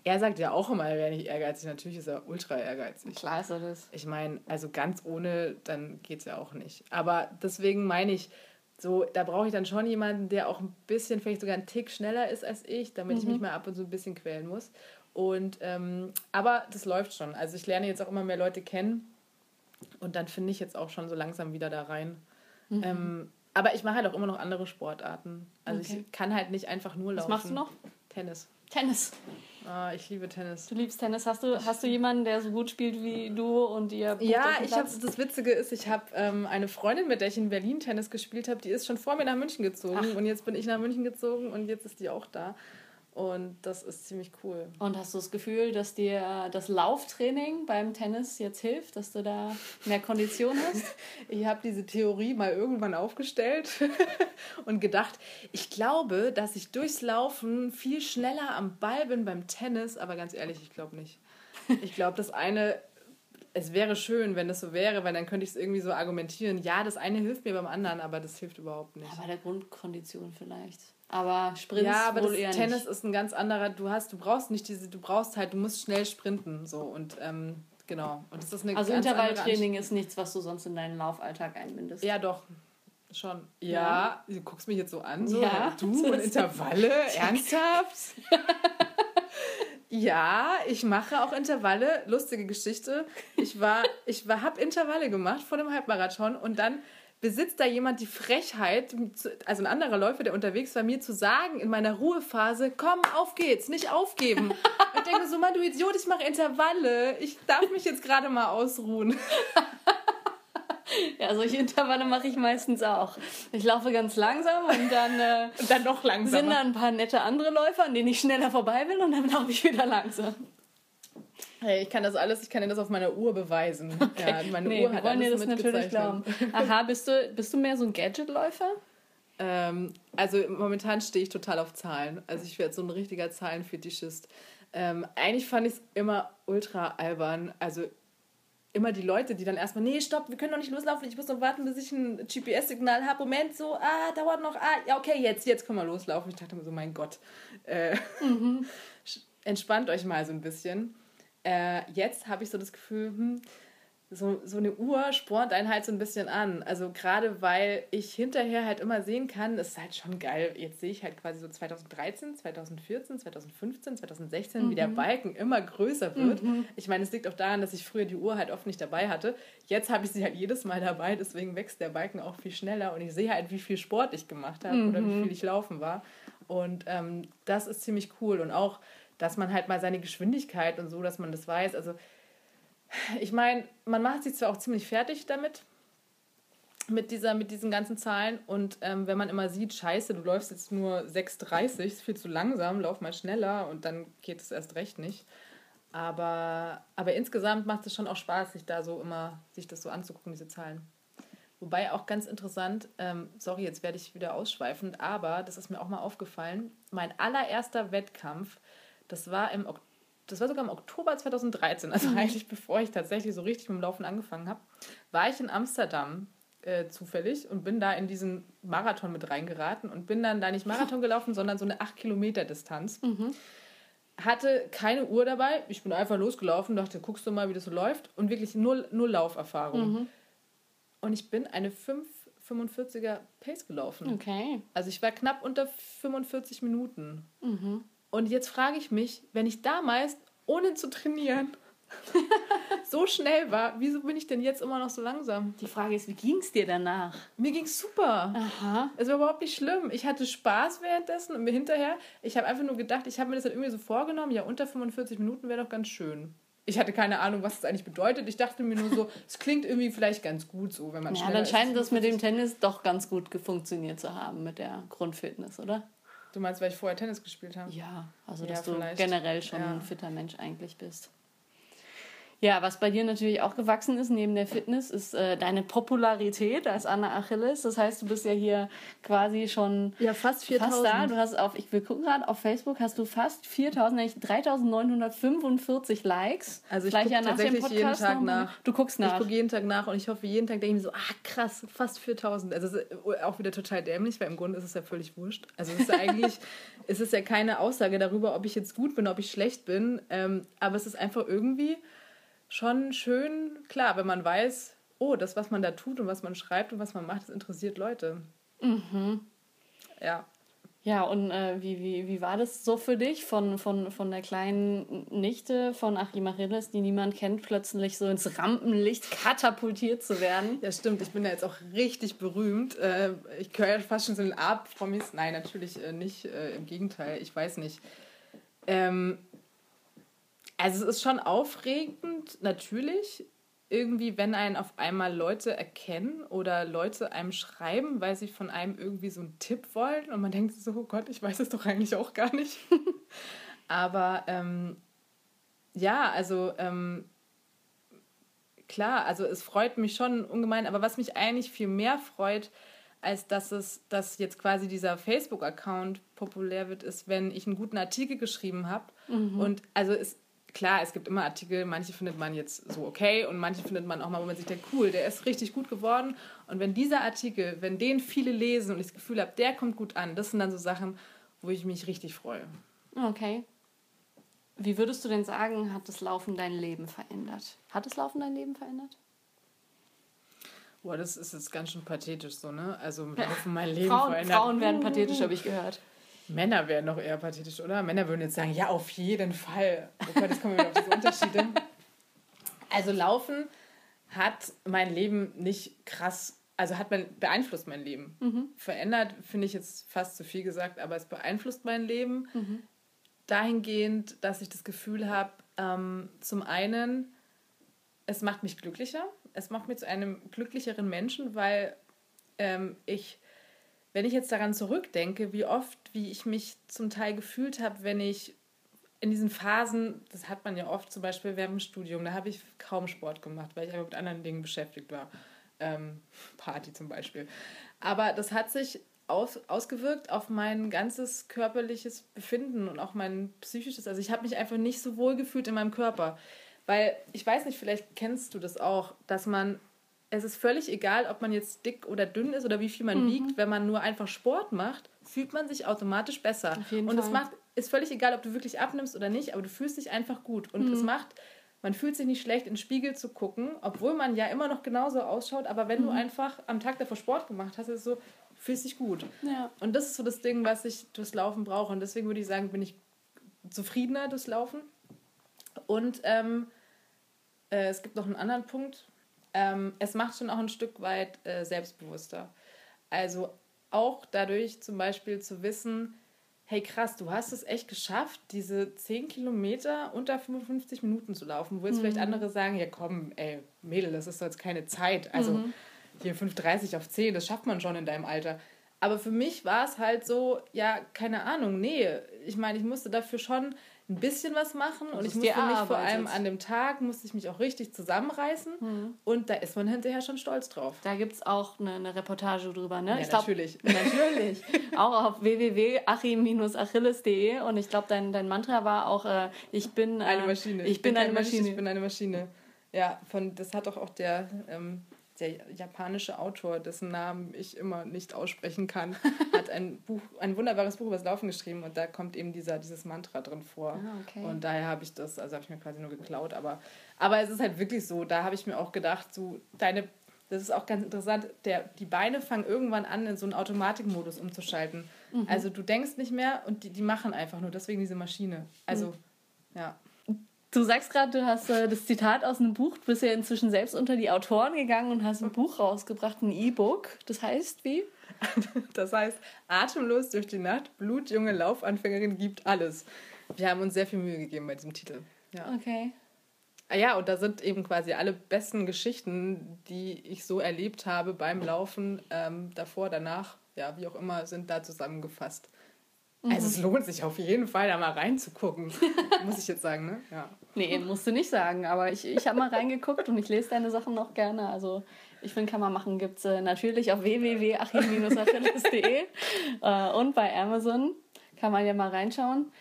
er sagt ja auch immer, er wäre nicht ehrgeizig. Natürlich ist er ultra ehrgeizig. Klar ist er das. Ich meine, also ganz ohne, dann geht es ja auch nicht. Aber deswegen meine ich, so, da brauche ich dann schon jemanden, der auch ein bisschen, vielleicht sogar einen Tick schneller ist als ich, damit mhm. ich mich mal ab und zu ein bisschen quälen muss. Und, ähm, aber das läuft schon. Also ich lerne jetzt auch immer mehr Leute kennen und dann finde ich jetzt auch schon so langsam wieder da rein. Mhm. Ähm, aber ich mache halt auch immer noch andere Sportarten. Also okay. ich kann halt nicht einfach nur laufen. Was machst du noch? Tennis. Tennis. Ah, ich liebe Tennis. Du liebst Tennis. Hast du, hast du jemanden, der so gut spielt wie du und ihr? Ja, ich habe das Witzige ist, ich habe ähm, eine Freundin, mit der ich in Berlin Tennis gespielt habe, die ist schon vor mir nach München gezogen Ach. und jetzt bin ich nach München gezogen und jetzt ist die auch da. Und das ist ziemlich cool. Und hast du das Gefühl, dass dir das Lauftraining beim Tennis jetzt hilft, dass du da mehr Kondition hast? ich habe diese Theorie mal irgendwann aufgestellt und gedacht, ich glaube, dass ich durchs Laufen viel schneller am Ball bin beim Tennis, aber ganz ehrlich, ich glaube nicht. Ich glaube, das eine es wäre schön, wenn das so wäre, weil dann könnte ich es irgendwie so argumentieren. Ja, das eine hilft mir beim anderen, aber das hilft überhaupt nicht. Ja, bei der Grundkondition vielleicht. Aber Sprints Ja, aber das Tennis nicht. ist ein ganz anderer. Du hast, du brauchst nicht diese, du brauchst halt, du musst schnell sprinten so und ähm, genau. Und das ist eine also Intervalltraining ist nichts, was du sonst in deinen Laufalltag einbindest. Ja, doch. Schon. Ja, ja. du guckst mich jetzt so an. So, ja, du so und Intervalle? Ernsthaft? ja, ich mache auch Intervalle. Lustige Geschichte. Ich war, ich war, habe Intervalle gemacht vor dem Halbmarathon und dann besitzt da jemand die Frechheit, also ein anderer Läufer, der unterwegs war, mir zu sagen in meiner Ruhephase, komm, auf geht's, nicht aufgeben. ich denke so, Mann, du Idiot, ich mache Intervalle. Ich darf mich jetzt gerade mal ausruhen. Ja, solche Intervalle mache ich meistens auch. Ich laufe ganz langsam und dann, äh, und dann noch langsamer. sind da ein paar nette andere Läufer, an denen ich schneller vorbei will und dann laufe ich wieder langsam. Hey, ich kann das alles, ich kann dir das auf meiner Uhr beweisen. Okay. Ja, meine nee, Uhr hat wir wollen dir das natürlich glauben. Aha, bist du, bist du mehr so ein Gadgetläufer? Ähm, also momentan stehe ich total auf Zahlen. Also ich werde so ein richtiger Zahlenfetischist. Ähm, eigentlich fand ich es immer ultra albern. Also immer die Leute, die dann erstmal, nee, stopp, wir können noch nicht loslaufen, ich muss noch warten, bis ich ein GPS-Signal habe. Moment, so, ah, dauert noch, ah, ja, okay, jetzt, jetzt können wir loslaufen. Ich dachte mir so, mein Gott, äh, mhm. entspannt euch mal so ein bisschen. Äh, jetzt habe ich so das Gefühl, hm, so, so eine Uhr spornt einen halt so ein bisschen an. Also gerade weil ich hinterher halt immer sehen kann, das ist halt schon geil. Jetzt sehe ich halt quasi so 2013, 2014, 2015, 2016, mhm. wie der mhm. Balken immer größer wird. Mhm. Ich meine, es liegt auch daran, dass ich früher die Uhr halt oft nicht dabei hatte. Jetzt habe ich sie halt jedes Mal dabei, deswegen wächst der Balken auch viel schneller und ich sehe halt, wie viel Sport ich gemacht habe mhm. oder wie viel ich laufen war. Und ähm, das ist ziemlich cool. Und auch dass man halt mal seine Geschwindigkeit und so, dass man das weiß. Also ich meine, man macht sich zwar auch ziemlich fertig damit, mit, dieser, mit diesen ganzen Zahlen. Und ähm, wenn man immer sieht, scheiße, du läufst jetzt nur 6,30, ist viel zu langsam, lauf mal schneller und dann geht es erst recht nicht. Aber, aber insgesamt macht es schon auch Spaß, sich da so immer, sich das so anzugucken, diese Zahlen. Wobei auch ganz interessant, ähm, sorry, jetzt werde ich wieder ausschweifend, aber das ist mir auch mal aufgefallen, mein allererster Wettkampf das war im das war sogar im Oktober 2013, also mhm. eigentlich bevor ich tatsächlich so richtig mit dem Laufen angefangen habe, war ich in Amsterdam äh, zufällig und bin da in diesen Marathon mit reingeraten und bin dann da nicht Marathon gelaufen, sondern so eine 8 Kilometer Distanz. Mhm. Hatte keine Uhr dabei, ich bin einfach losgelaufen, dachte, guckst du mal, wie das so läuft und wirklich nur, nur Lauferfahrung. Mhm. Und ich bin eine 5,45er Pace gelaufen. Okay. Also ich war knapp unter 45 Minuten. Mhm. Und jetzt frage ich mich, wenn ich damals, ohne zu trainieren, so schnell war, wieso bin ich denn jetzt immer noch so langsam? Die Frage ist, wie ging es dir danach? Mir ging es super. Aha. Es war überhaupt nicht schlimm. Ich hatte Spaß währenddessen und mir hinterher, ich habe einfach nur gedacht, ich habe mir das dann irgendwie so vorgenommen, ja, unter 45 Minuten wäre doch ganz schön. Ich hatte keine Ahnung, was das eigentlich bedeutet. Ich dachte mir nur so, es klingt irgendwie vielleicht ganz gut so, wenn man Ja, dann scheint das mit dem Tennis doch ganz gut funktioniert zu haben, mit der Grundfitness, oder? Du meinst, weil ich vorher Tennis gespielt habe? Ja, also dass ja, du generell schon ja. ein fitter Mensch eigentlich bist. Ja, was bei dir natürlich auch gewachsen ist, neben der Fitness, ist äh, deine Popularität als Anna Achilles. Das heißt, du bist ja hier quasi schon ja, fast 4000. Fast da. Du hast auf, ich will gucken gerade, auf Facebook hast du fast 4000, nämlich 3945 Likes. Also ich gucke ja tatsächlich jeden Tag nach. Du guckst nach. Ich gucke jeden Tag nach und ich hoffe, jeden Tag denke ich mir so, ah krass, fast 4000. Also auch wieder total dämlich, weil im Grunde ist es ja völlig wurscht. Also es ist ja eigentlich, es ist ja keine Aussage darüber, ob ich jetzt gut bin, ob ich schlecht bin. Ähm, aber es ist einfach irgendwie schon schön, klar, wenn man weiß, oh, das, was man da tut und was man schreibt und was man macht, das interessiert Leute. Mhm. Ja. Ja, und äh, wie, wie, wie war das so für dich, von, von, von der kleinen Nichte von Achim Achilles, die niemand kennt, plötzlich so ins Rampenlicht katapultiert zu werden? Ja, stimmt. Ich bin ja jetzt auch richtig berühmt. Äh, ich gehöre ja fast schon zu den Art-Promis. Nein, natürlich äh, nicht. Äh, Im Gegenteil, ich weiß nicht. Ähm, also es ist schon aufregend, natürlich, irgendwie, wenn einen auf einmal Leute erkennen oder Leute einem schreiben, weil sie von einem irgendwie so einen Tipp wollen und man denkt so, oh Gott, ich weiß es doch eigentlich auch gar nicht. Aber ähm, ja, also ähm, klar, also es freut mich schon ungemein, aber was mich eigentlich viel mehr freut, als dass es, dass jetzt quasi dieser Facebook-Account populär wird, ist, wenn ich einen guten Artikel geschrieben habe. Mhm. Und also es, klar, es gibt immer Artikel, manche findet man jetzt so okay und manche findet man auch mal, wo man sich denkt, cool, der ist richtig gut geworden. Und wenn dieser Artikel, wenn den viele lesen und ich das Gefühl habe, der kommt gut an, das sind dann so Sachen, wo ich mich richtig freue. Okay. Wie würdest du denn sagen, hat das Laufen dein Leben verändert? Hat das Laufen dein Leben verändert? Boah, das ist jetzt ganz schön pathetisch so, ne? Also Laufen mein Leben Frauen, verändert. Frauen werden pathetisch, habe ich gehört. Männer wären noch eher pathetisch, oder? Männer würden jetzt sagen, ja, auf jeden Fall. Oh Gott, jetzt kommen wir wieder auf diese Unterschiede. Also Laufen hat mein Leben nicht krass, also hat man beeinflusst mein Leben. Mhm. Verändert finde ich jetzt fast zu viel gesagt, aber es beeinflusst mein Leben mhm. dahingehend, dass ich das Gefühl habe, ähm, zum einen, es macht mich glücklicher, es macht mich zu einem glücklicheren Menschen, weil ähm, ich wenn ich jetzt daran zurückdenke, wie oft, wie ich mich zum Teil gefühlt habe, wenn ich in diesen Phasen, das hat man ja oft zum Beispiel während dem Studium, da habe ich kaum Sport gemacht, weil ich einfach mit anderen Dingen beschäftigt war. Ähm, Party zum Beispiel. Aber das hat sich aus, ausgewirkt auf mein ganzes körperliches Befinden und auch mein psychisches. Also ich habe mich einfach nicht so wohl gefühlt in meinem Körper. Weil ich weiß nicht, vielleicht kennst du das auch, dass man es ist völlig egal, ob man jetzt dick oder dünn ist oder wie viel man mhm. wiegt. Wenn man nur einfach Sport macht, fühlt man sich automatisch besser. Auf jeden und Fall. es macht, ist völlig egal, ob du wirklich abnimmst oder nicht, aber du fühlst dich einfach gut. Und mhm. es macht, man fühlt sich nicht schlecht, in den Spiegel zu gucken, obwohl man ja immer noch genauso ausschaut. Aber wenn mhm. du einfach am Tag davor Sport gemacht hast, ist es so, fühlst dich gut. Ja. Und das ist so das Ding, was ich durchs Laufen brauche. Und deswegen würde ich sagen, bin ich zufriedener durchs Laufen. Und ähm, äh, es gibt noch einen anderen Punkt, ähm, es macht schon auch ein Stück weit äh, selbstbewusster. Also auch dadurch zum Beispiel zu wissen, hey krass, du hast es echt geschafft, diese 10 Kilometer unter 55 Minuten zu laufen, wo jetzt mhm. vielleicht andere sagen, ja komm, ey, Mädel, das ist jetzt keine Zeit. Also mhm. hier 5,30 auf 10, das schafft man schon in deinem Alter. Aber für mich war es halt so, ja, keine Ahnung, nee. Ich meine, ich musste dafür schon ein bisschen was machen und ich musste mich vor allem an dem Tag, musste ich mich auch richtig zusammenreißen mhm. und da ist man hinterher schon stolz drauf. Da gibt es auch eine, eine, Reportage drüber, ne? Ja, ich glaub, natürlich. Natürlich. auch auf www.achim-achilles.de und ich glaube, dein, dein Mantra war auch, äh, ich bin... Äh, eine Maschine. Ich, ich bin, bin eine Maschine. Mensch, ich bin eine Maschine. Ja, von, das hat doch auch der... Ähm, der japanische Autor, dessen Namen ich immer nicht aussprechen kann, hat ein Buch, ein wunderbares Buch über das Laufen geschrieben und da kommt eben dieser, dieses Mantra drin vor. Ah, okay. Und daher habe ich das, also habe ich mir quasi nur geklaut, aber, aber es ist halt wirklich so, da habe ich mir auch gedacht, so deine, das ist auch ganz interessant, der, die Beine fangen irgendwann an, in so einen Automatikmodus umzuschalten. Mhm. Also du denkst nicht mehr und die, die machen einfach nur, deswegen diese Maschine. Also, mhm. ja. Du sagst gerade, du hast äh, das Zitat aus einem Buch, du bist ja inzwischen selbst unter die Autoren gegangen und hast ein Buch rausgebracht, ein E-Book. Das heißt wie? Das heißt, atemlos durch die Nacht, blutjunge Laufanfängerin gibt alles. Wir haben uns sehr viel Mühe gegeben bei diesem Titel. Ja. Okay. Ah ja, und da sind eben quasi alle besten Geschichten, die ich so erlebt habe beim Laufen, ähm, davor, danach, ja, wie auch immer, sind da zusammengefasst. Mhm. Also es lohnt sich auf jeden Fall, da mal reinzugucken. Muss ich jetzt sagen, ne? Ja. Nee, musst du nicht sagen, aber ich, ich habe mal reingeguckt und ich lese deine Sachen noch gerne. Also ich finde, kann man machen, gibt es äh, natürlich auf www.achim-achilles.de äh, und bei Amazon kann man ja mal reinschauen.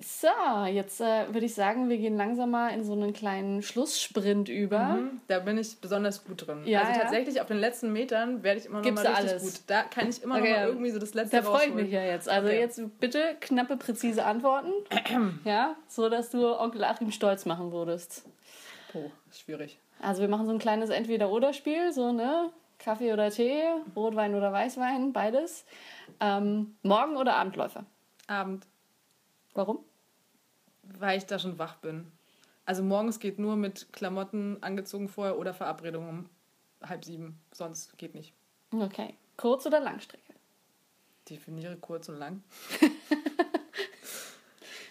So, jetzt äh, würde ich sagen, wir gehen langsam mal in so einen kleinen Schlusssprint über. Mhm, da bin ich besonders gut drin. Ja, also tatsächlich ja. auf den letzten Metern werde ich immer noch Gibt's mal richtig alles? gut. Da kann ich immer okay, noch mal irgendwie so das letzte Da freue ich mich ja jetzt. Also okay. jetzt bitte knappe, präzise Antworten. ja, so dass du Onkel Achim stolz machen würdest. Oh, schwierig. Also wir machen so ein kleines Entweder-Oder-Spiel, so ne, Kaffee oder Tee, Rotwein oder Weißwein, beides. Ähm, Morgen oder Abendläufer? Abend. Warum? Weil ich da schon wach bin. Also morgens geht nur mit Klamotten angezogen vorher oder Verabredung um halb sieben. Sonst geht nicht. Okay. Kurz- oder Langstrecke? Definiere kurz und lang.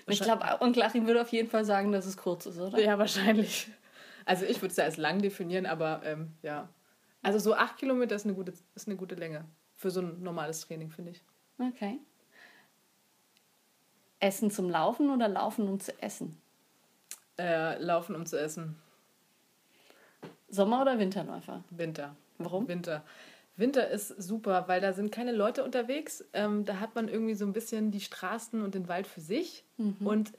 ich glaube, Onkel Achim würde auf jeden Fall sagen, dass es kurz ist, oder? Ja, wahrscheinlich. Also ich würde es ja als lang definieren, aber ähm, ja. Also so acht Kilometer ist eine gute, ist eine gute Länge für so ein normales Training, finde ich. Okay. Essen zum Laufen oder Laufen um zu essen? Äh, laufen um zu essen. Sommer- oder Winterläufer? Winter. Warum? Winter. Winter ist super, weil da sind keine Leute unterwegs. Ähm, da hat man irgendwie so ein bisschen die Straßen und den Wald für sich. Mhm. Und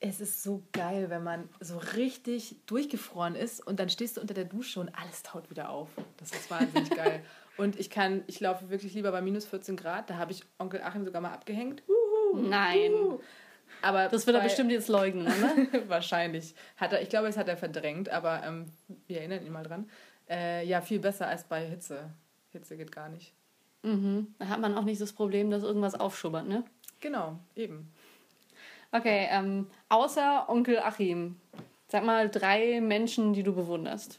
es ist so geil, wenn man so richtig durchgefroren ist und dann stehst du unter der Dusche und alles taut wieder auf. Das ist wahnsinnig geil. Und ich kann, ich laufe wirklich lieber bei minus 14 Grad. Da habe ich Onkel Achim sogar mal abgehängt. Nein. Aber das wird er bestimmt jetzt leugnen, oder? Wahrscheinlich. Hat er, ich glaube, das hat er verdrängt, aber ähm, wir erinnern ihn mal dran. Äh, ja, viel besser als bei Hitze. Hitze geht gar nicht. Mhm. Da hat man auch nicht das Problem, dass irgendwas aufschubbert, ne? Genau, eben. Okay, ähm, außer Onkel Achim, sag mal drei Menschen, die du bewunderst.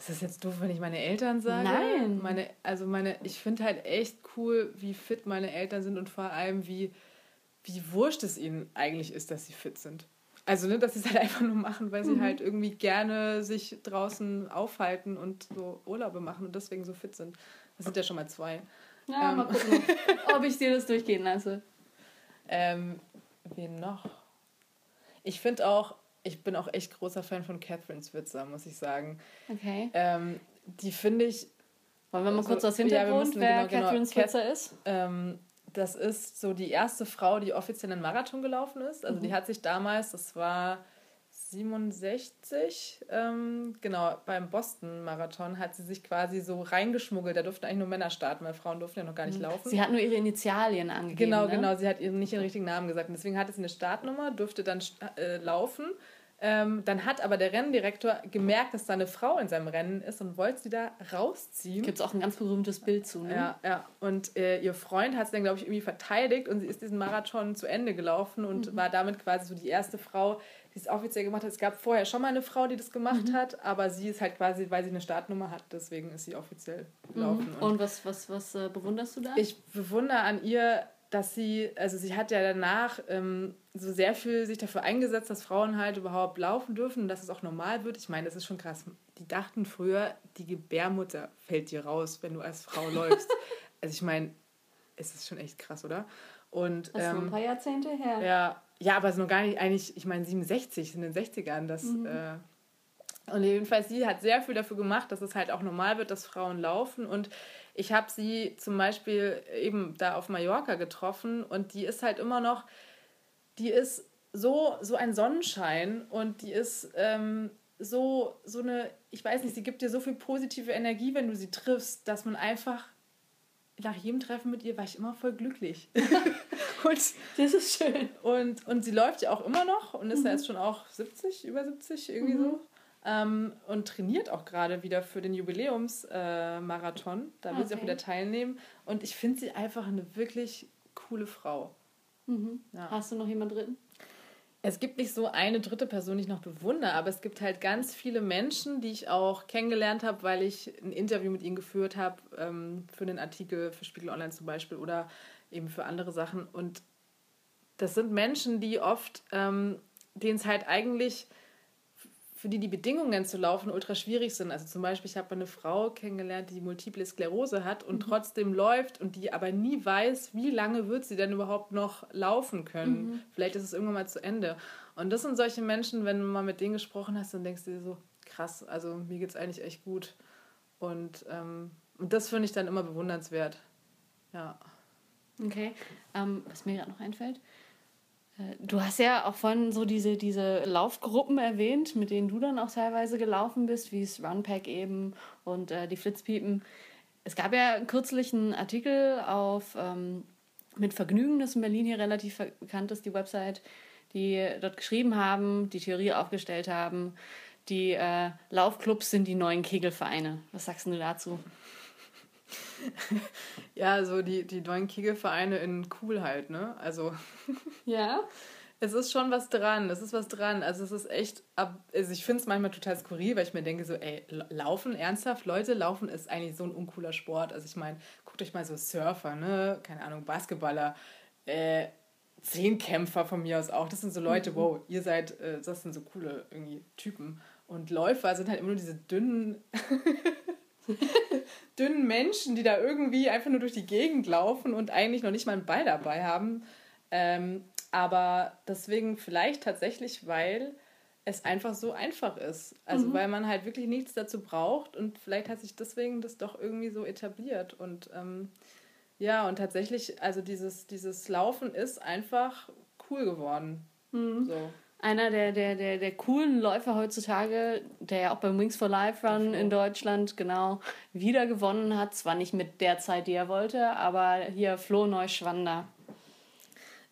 Ist das jetzt doof, wenn ich meine Eltern sage? Nein. Meine, also meine, ich finde halt echt cool, wie fit meine Eltern sind und vor allem, wie, wie wurscht es ihnen eigentlich ist, dass sie fit sind. Also, ne, dass sie es halt einfach nur machen, weil sie mhm. halt irgendwie gerne sich draußen aufhalten und so Urlaube machen und deswegen so fit sind. Das sind ja schon mal zwei. Ja, ähm, mal gucken, ob ich dir das durchgehen lasse. Ähm, wen noch? Ich finde auch, ich bin auch echt großer Fan von Catherine Switzer, muss ich sagen. Okay. Ähm, die finde ich. Wollen wir mal also, kurz aus Hintergrund, ja, wer genau, Catherine genau, Switzer ist? Ähm, das ist so die erste Frau, die offiziell einen Marathon gelaufen ist. Also mhm. die hat sich damals, das war 67, ähm, genau, beim Boston-Marathon hat sie sich quasi so reingeschmuggelt. Da durften eigentlich nur Männer starten, weil Frauen durften ja noch gar nicht mhm. laufen. Sie hat nur ihre Initialien angegeben. Genau, ne? genau, sie hat ihren, nicht ihren richtigen Namen gesagt. Und deswegen hatte sie eine Startnummer, durfte dann äh, laufen. Ähm, dann hat aber der Renndirektor gemerkt, dass da eine Frau in seinem Rennen ist und wollte sie da rausziehen. Gibt es auch ein ganz berühmtes Bild zu, ne? Ja, ja. Und äh, ihr Freund hat sie dann, glaube ich, irgendwie verteidigt und sie ist diesen Marathon zu Ende gelaufen und mhm. war damit quasi so die erste Frau, die es offiziell gemacht hat. Es gab vorher schon mal eine Frau, die das gemacht mhm. hat, aber sie ist halt quasi, weil sie eine Startnummer hat, deswegen ist sie offiziell gelaufen. Mhm. Und, und, was, was, was äh, bewunderst du da? Ich bewundere an ihr, dass sie, also sie hat ja danach ähm, so sehr viel sich dafür eingesetzt, dass Frauen halt überhaupt laufen dürfen und dass es auch normal wird. Ich meine, das ist schon krass. Die dachten früher, die Gebärmutter fällt dir raus, wenn du als Frau läufst. Also ich meine, es ist schon echt krass, oder? Und, das ist ähm, ein paar Jahrzehnte her. Ja, ja, aber es ist noch gar nicht, eigentlich, ich meine, 67 in den 60ern, das. Mhm. Äh, und jedenfalls, sie hat sehr viel dafür gemacht, dass es halt auch normal wird, dass Frauen laufen. Und ich habe sie zum Beispiel eben da auf Mallorca getroffen und die ist halt immer noch, die ist so, so ein Sonnenschein und die ist ähm, so, so eine, ich weiß nicht, sie gibt dir so viel positive Energie, wenn du sie triffst, dass man einfach nach jedem Treffen mit ihr war ich immer voll glücklich. und, das ist schön. Und, und sie läuft ja auch immer noch und ist mhm. ja jetzt schon auch 70, über 70 irgendwie mhm. so. Ähm, und trainiert auch gerade wieder für den Jubiläumsmarathon. Äh, da will okay. sie auch wieder teilnehmen. Und ich finde sie einfach eine wirklich coole Frau. Mhm. Ja. Hast du noch jemand dritten? Es gibt nicht so eine dritte Person, die ich noch bewundere, aber es gibt halt ganz viele Menschen, die ich auch kennengelernt habe, weil ich ein Interview mit ihnen geführt habe, ähm, für den Artikel für Spiegel Online zum Beispiel oder eben für andere Sachen. Und das sind Menschen, die oft, ähm, denen es halt eigentlich für die die Bedingungen zu laufen ultra schwierig sind. Also zum Beispiel, ich habe eine Frau kennengelernt, die multiple Sklerose hat und mhm. trotzdem läuft und die aber nie weiß, wie lange wird sie denn überhaupt noch laufen können. Mhm. Vielleicht ist es irgendwann mal zu Ende. Und das sind solche Menschen, wenn du mal mit denen gesprochen hast, dann denkst du dir so, krass, also mir geht es eigentlich echt gut. Und, ähm, und das finde ich dann immer bewundernswert. Ja. Okay. Ähm, was mir gerade noch einfällt, äh, Du hast ja auch von so diese, diese Laufgruppen erwähnt, mit denen du dann auch teilweise gelaufen bist, wie es Runpack eben und äh, die Flitzpiepen. Es gab ja kürzlich einen Artikel auf ähm, mit Vergnügen, das in Berlin hier relativ bekannt ist, die Website, die dort geschrieben haben, die Theorie aufgestellt haben, die äh, Laufclubs sind die neuen Kegelvereine. Was sagst du dazu? ja, so die, die neuen Kegelvereine in cool halt, ne? Also. ja. Es ist schon was dran, es ist was dran. Also es ist echt, also ich finde es manchmal total skurril, weil ich mir denke so, ey, Laufen, ernsthaft, Leute, Laufen ist eigentlich so ein uncooler Sport. Also ich meine, guckt euch mal so Surfer, ne, keine Ahnung, Basketballer, äh, Zehnkämpfer von mir aus auch. Das sind so Leute, mhm. wow, ihr seid, äh, das sind so coole irgendwie Typen. Und Läufer sind halt immer nur diese dünnen dünnen Menschen, die da irgendwie einfach nur durch die Gegend laufen und eigentlich noch nicht mal einen Ball dabei haben. Ähm, aber deswegen vielleicht tatsächlich, weil es einfach so einfach ist. Also mhm. weil man halt wirklich nichts dazu braucht und vielleicht hat sich deswegen das doch irgendwie so etabliert. Und ähm, ja, und tatsächlich, also dieses, dieses Laufen ist einfach cool geworden. Mhm. So einer der, der, der, der coolen Läufer heutzutage, der ja auch beim Wings for Life Run in Deutschland genau wieder gewonnen hat. Zwar nicht mit der Zeit, die er wollte, aber hier Flo Neuschwander.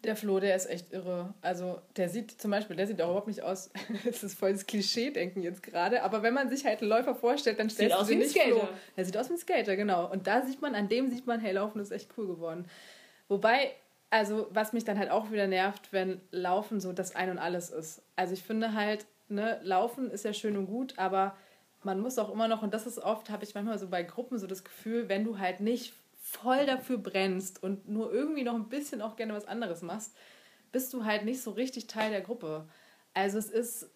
Der Flo, der ist echt irre. Also der sieht zum Beispiel, der sieht auch überhaupt nicht aus, das ist voll das Klischee-Denken jetzt gerade, aber wenn man sich halt einen Läufer vorstellt, dann stellt sich nicht Skater. Flo. Der sieht aus wie ein Skater, genau. Und da sieht man, an dem sieht man, hey, Laufen ist echt cool geworden. Wobei also was mich dann halt auch wieder nervt, wenn Laufen so das Ein und Alles ist. Also ich finde halt, ne, Laufen ist ja schön und gut, aber man muss auch immer noch, und das ist oft, habe ich manchmal so bei Gruppen so das Gefühl, wenn du halt nicht voll dafür brennst und nur irgendwie noch ein bisschen auch gerne was anderes machst, bist du halt nicht so richtig Teil der Gruppe. Also es ist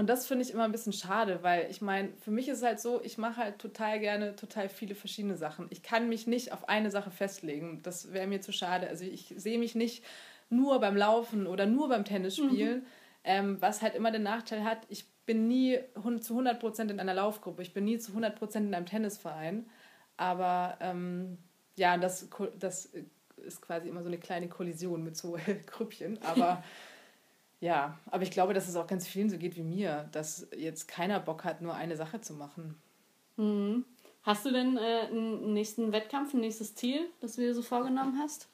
und das finde ich immer ein bisschen schade, weil ich meine, für mich ist es halt so, ich mache halt total gerne total viele verschiedene Sachen. Ich kann mich nicht auf eine Sache festlegen. Das wäre mir zu schade. Also ich sehe mich nicht nur beim Laufen oder nur beim Tennis spielen, mhm. ähm, was halt immer den Nachteil hat, ich bin nie zu 100% in einer Laufgruppe, ich bin nie zu 100% in einem Tennisverein. Aber ähm, ja, das, das ist quasi immer so eine kleine Kollision mit so Grüppchen. Aber Ja, aber ich glaube, dass es auch ganz vielen so geht wie mir, dass jetzt keiner Bock hat, nur eine Sache zu machen. Mhm. Hast du denn äh, einen nächsten Wettkampf, ein nächstes Ziel, das du dir so vorgenommen hast?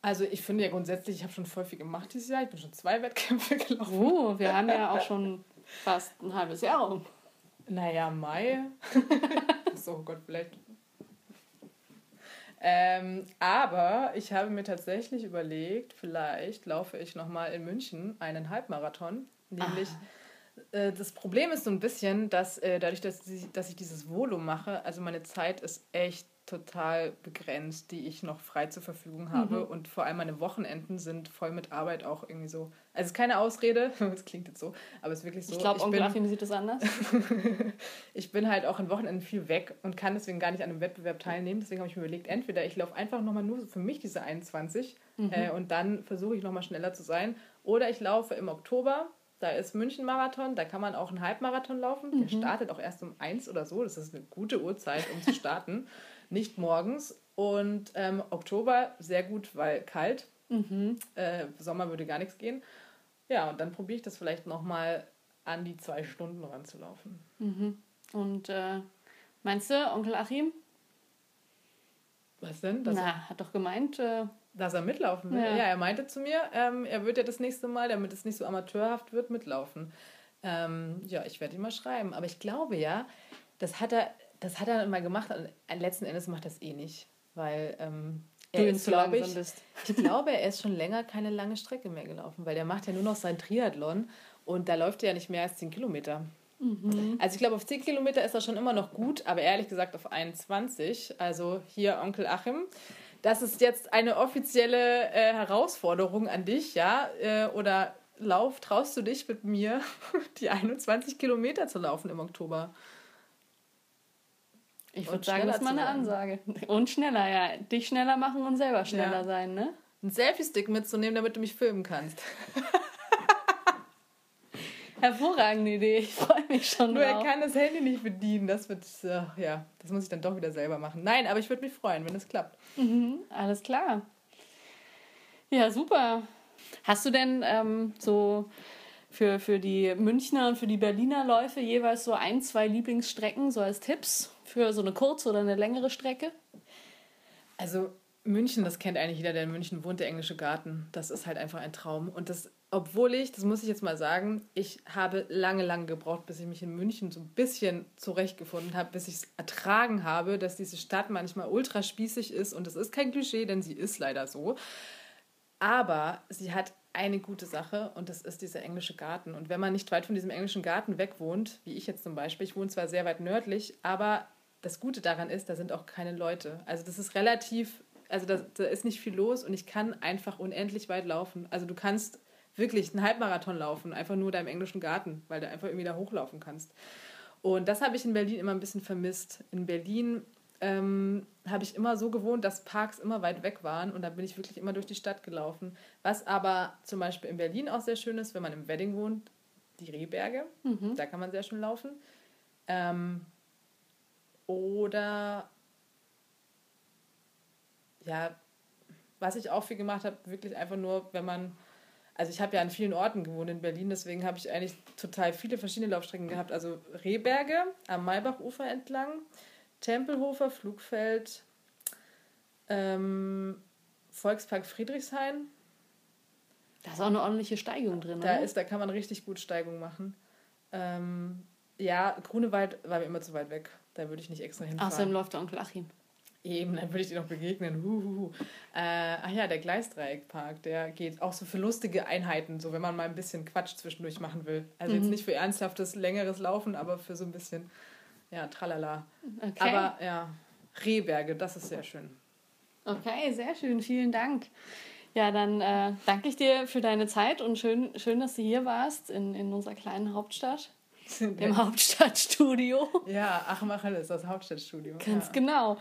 Also ich finde ja grundsätzlich, ich habe schon voll viel gemacht dieses Jahr. Ich bin schon zwei Wettkämpfe gelaufen. Oh, wir haben ja auch schon fast ein halbes Jahr rum. Naja, Mai. so, oh Gott, vielleicht ähm, aber ich habe mir tatsächlich überlegt, vielleicht laufe ich nochmal in München einen Halbmarathon. Nämlich, ah. äh, das Problem ist so ein bisschen, dass äh, dadurch, dass ich, dass ich dieses Volo mache, also meine Zeit ist echt total begrenzt, die ich noch frei zur Verfügung habe. Mhm. Und vor allem meine Wochenenden sind voll mit Arbeit auch irgendwie so. Also es ist keine Ausrede, das klingt jetzt so, aber es ist wirklich so. Ich glaube, Onkel Achim sieht das anders. ich bin halt auch an Wochenenden viel weg und kann deswegen gar nicht an einem Wettbewerb teilnehmen. Deswegen habe ich mir überlegt, entweder ich laufe einfach nochmal nur für mich diese 21 mhm. äh, und dann versuche ich nochmal schneller zu sein. Oder ich laufe im Oktober da ist München Marathon, da kann man auch einen Halbmarathon laufen. Mhm. Der startet auch erst um eins oder so. Das ist eine gute Uhrzeit, um zu starten. nicht morgens. Und ähm, Oktober sehr gut, weil kalt. Mhm. Äh, Sommer würde gar nichts gehen. Ja, und dann probiere ich das vielleicht nochmal an die zwei Stunden ranzulaufen. Mhm. Und äh, meinst du, Onkel Achim? Was denn? Dass Na, hat doch gemeint. Äh, dass er mitlaufen will. Ja. ja, er meinte zu mir, ähm, er wird ja das nächste Mal, damit es nicht so amateurhaft wird, mitlaufen. Ähm, ja, ich werde ihm mal schreiben. Aber ich glaube ja, das hat er, das hat er mal gemacht und letzten Endes macht das eh nicht, weil ähm, er ist, glaube ich, bist. ich glaube, er ist schon länger keine lange Strecke mehr gelaufen, weil der macht ja nur noch sein Triathlon und da läuft er ja nicht mehr als 10 Kilometer. Mhm. Also ich glaube, auf 10 Kilometer ist er schon immer noch gut, aber ehrlich gesagt auf 21. Also hier Onkel Achim. Das ist jetzt eine offizielle äh, Herausforderung an dich, ja? Äh, oder Lauf traust du dich mit mir, die 21 Kilometer zu laufen im Oktober? Ich würde sagen, das ist mal eine Ansage. Und schneller, ja. Dich schneller machen und selber schneller ja. sein, ne? Einen Selfie-Stick mitzunehmen, damit du mich filmen kannst. Hervorragende Idee. Ich freue mich schon Nur drauf. er kann das Handy nicht bedienen. Das wird, äh, ja, das muss ich dann doch wieder selber machen. Nein, aber ich würde mich freuen, wenn es klappt. Mhm, alles klar. Ja, super. Hast du denn ähm, so für, für die Münchner und für die Berliner Läufe jeweils so ein, zwei Lieblingsstrecken, so als Tipps für so eine kurze oder eine längere Strecke? Also München, das kennt eigentlich jeder, der in München wohnt, der englische Garten. Das ist halt einfach ein Traum. Und das, obwohl ich, das muss ich jetzt mal sagen, ich habe lange, lange gebraucht, bis ich mich in München so ein bisschen zurechtgefunden habe, bis ich es ertragen habe, dass diese Stadt manchmal ultra spießig ist. Und das ist kein Klischee, denn sie ist leider so. Aber sie hat eine gute Sache und das ist dieser englische Garten. Und wenn man nicht weit von diesem englischen Garten weg wohnt, wie ich jetzt zum Beispiel, ich wohne zwar sehr weit nördlich, aber das Gute daran ist, da sind auch keine Leute. Also das ist relativ, also da, da ist nicht viel los und ich kann einfach unendlich weit laufen. Also du kannst wirklich einen Halbmarathon laufen, einfach nur da im englischen Garten, weil du einfach irgendwie da hochlaufen kannst. Und das habe ich in Berlin immer ein bisschen vermisst. In Berlin ähm, habe ich immer so gewohnt, dass Parks immer weit weg waren und da bin ich wirklich immer durch die Stadt gelaufen. Was aber zum Beispiel in Berlin auch sehr schön ist, wenn man im Wedding wohnt, die Rehberge, mhm. da kann man sehr schön laufen. Ähm, oder ja, was ich auch viel gemacht habe, wirklich einfach nur, wenn man, also ich habe ja an vielen Orten gewohnt in Berlin, deswegen habe ich eigentlich total viele verschiedene Laufstrecken gehabt. Also Rehberge am Maybachufer entlang, Tempelhofer, Flugfeld, ähm, Volkspark Friedrichshain. Da ist auch eine ordentliche Steigung drin, da oder? Ist, da kann man richtig gut Steigung machen. Ähm, ja, Grunewald war mir immer zu weit weg. Da würde ich nicht extra hinfahren. Außerdem läuft der Onkel Achim. Eben, dann würde ich dir noch begegnen. Huhuhu. Äh, ach ja, der Gleisdreieckpark, der geht auch so für lustige Einheiten, so wenn man mal ein bisschen Quatsch zwischendurch machen will. Also mhm. jetzt nicht für ernsthaftes, längeres Laufen, aber für so ein bisschen ja, tralala. Okay. Aber ja, Rehberge, das ist sehr schön. Okay, sehr schön. Vielen Dank. Ja, dann äh, danke ich dir für deine Zeit und schön, schön dass du hier warst in, in unserer kleinen Hauptstadt. Im Hauptstadtstudio. Ja, Achmachel ist das Hauptstadtstudio. Ganz ja. genau.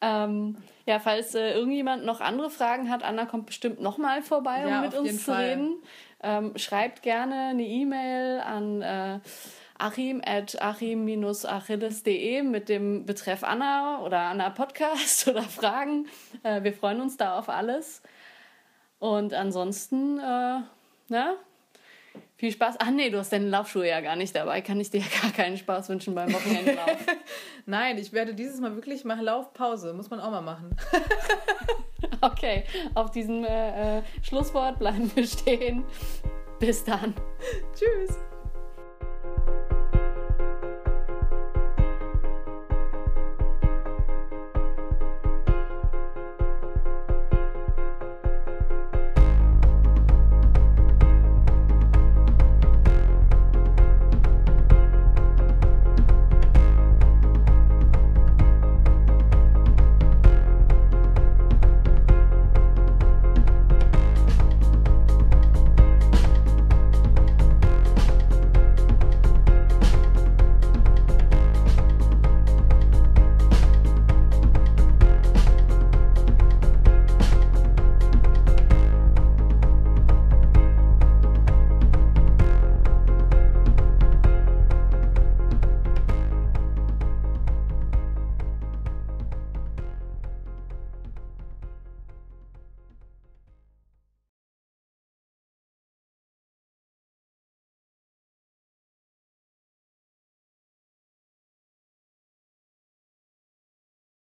Ähm, ja, falls äh, irgendjemand noch andere Fragen hat, Anna kommt bestimmt nochmal vorbei, um ja, mit uns zu Fall. reden. Ähm, schreibt gerne eine E-Mail an äh, achim at achim-achilles.de mit dem Betreff Anna oder Anna Podcast oder Fragen. Äh, wir freuen uns da auf alles. Und ansonsten, äh, na, viel Spaß. Ach nee, du hast deine Laufschuhe ja gar nicht dabei. Kann ich dir ja gar keinen Spaß wünschen beim Wochenendlauf. Nein, ich werde dieses Mal wirklich machen Laufpause. Muss man auch mal machen. okay, auf diesem äh, äh, Schlusswort bleiben wir stehen. Bis dann. Tschüss.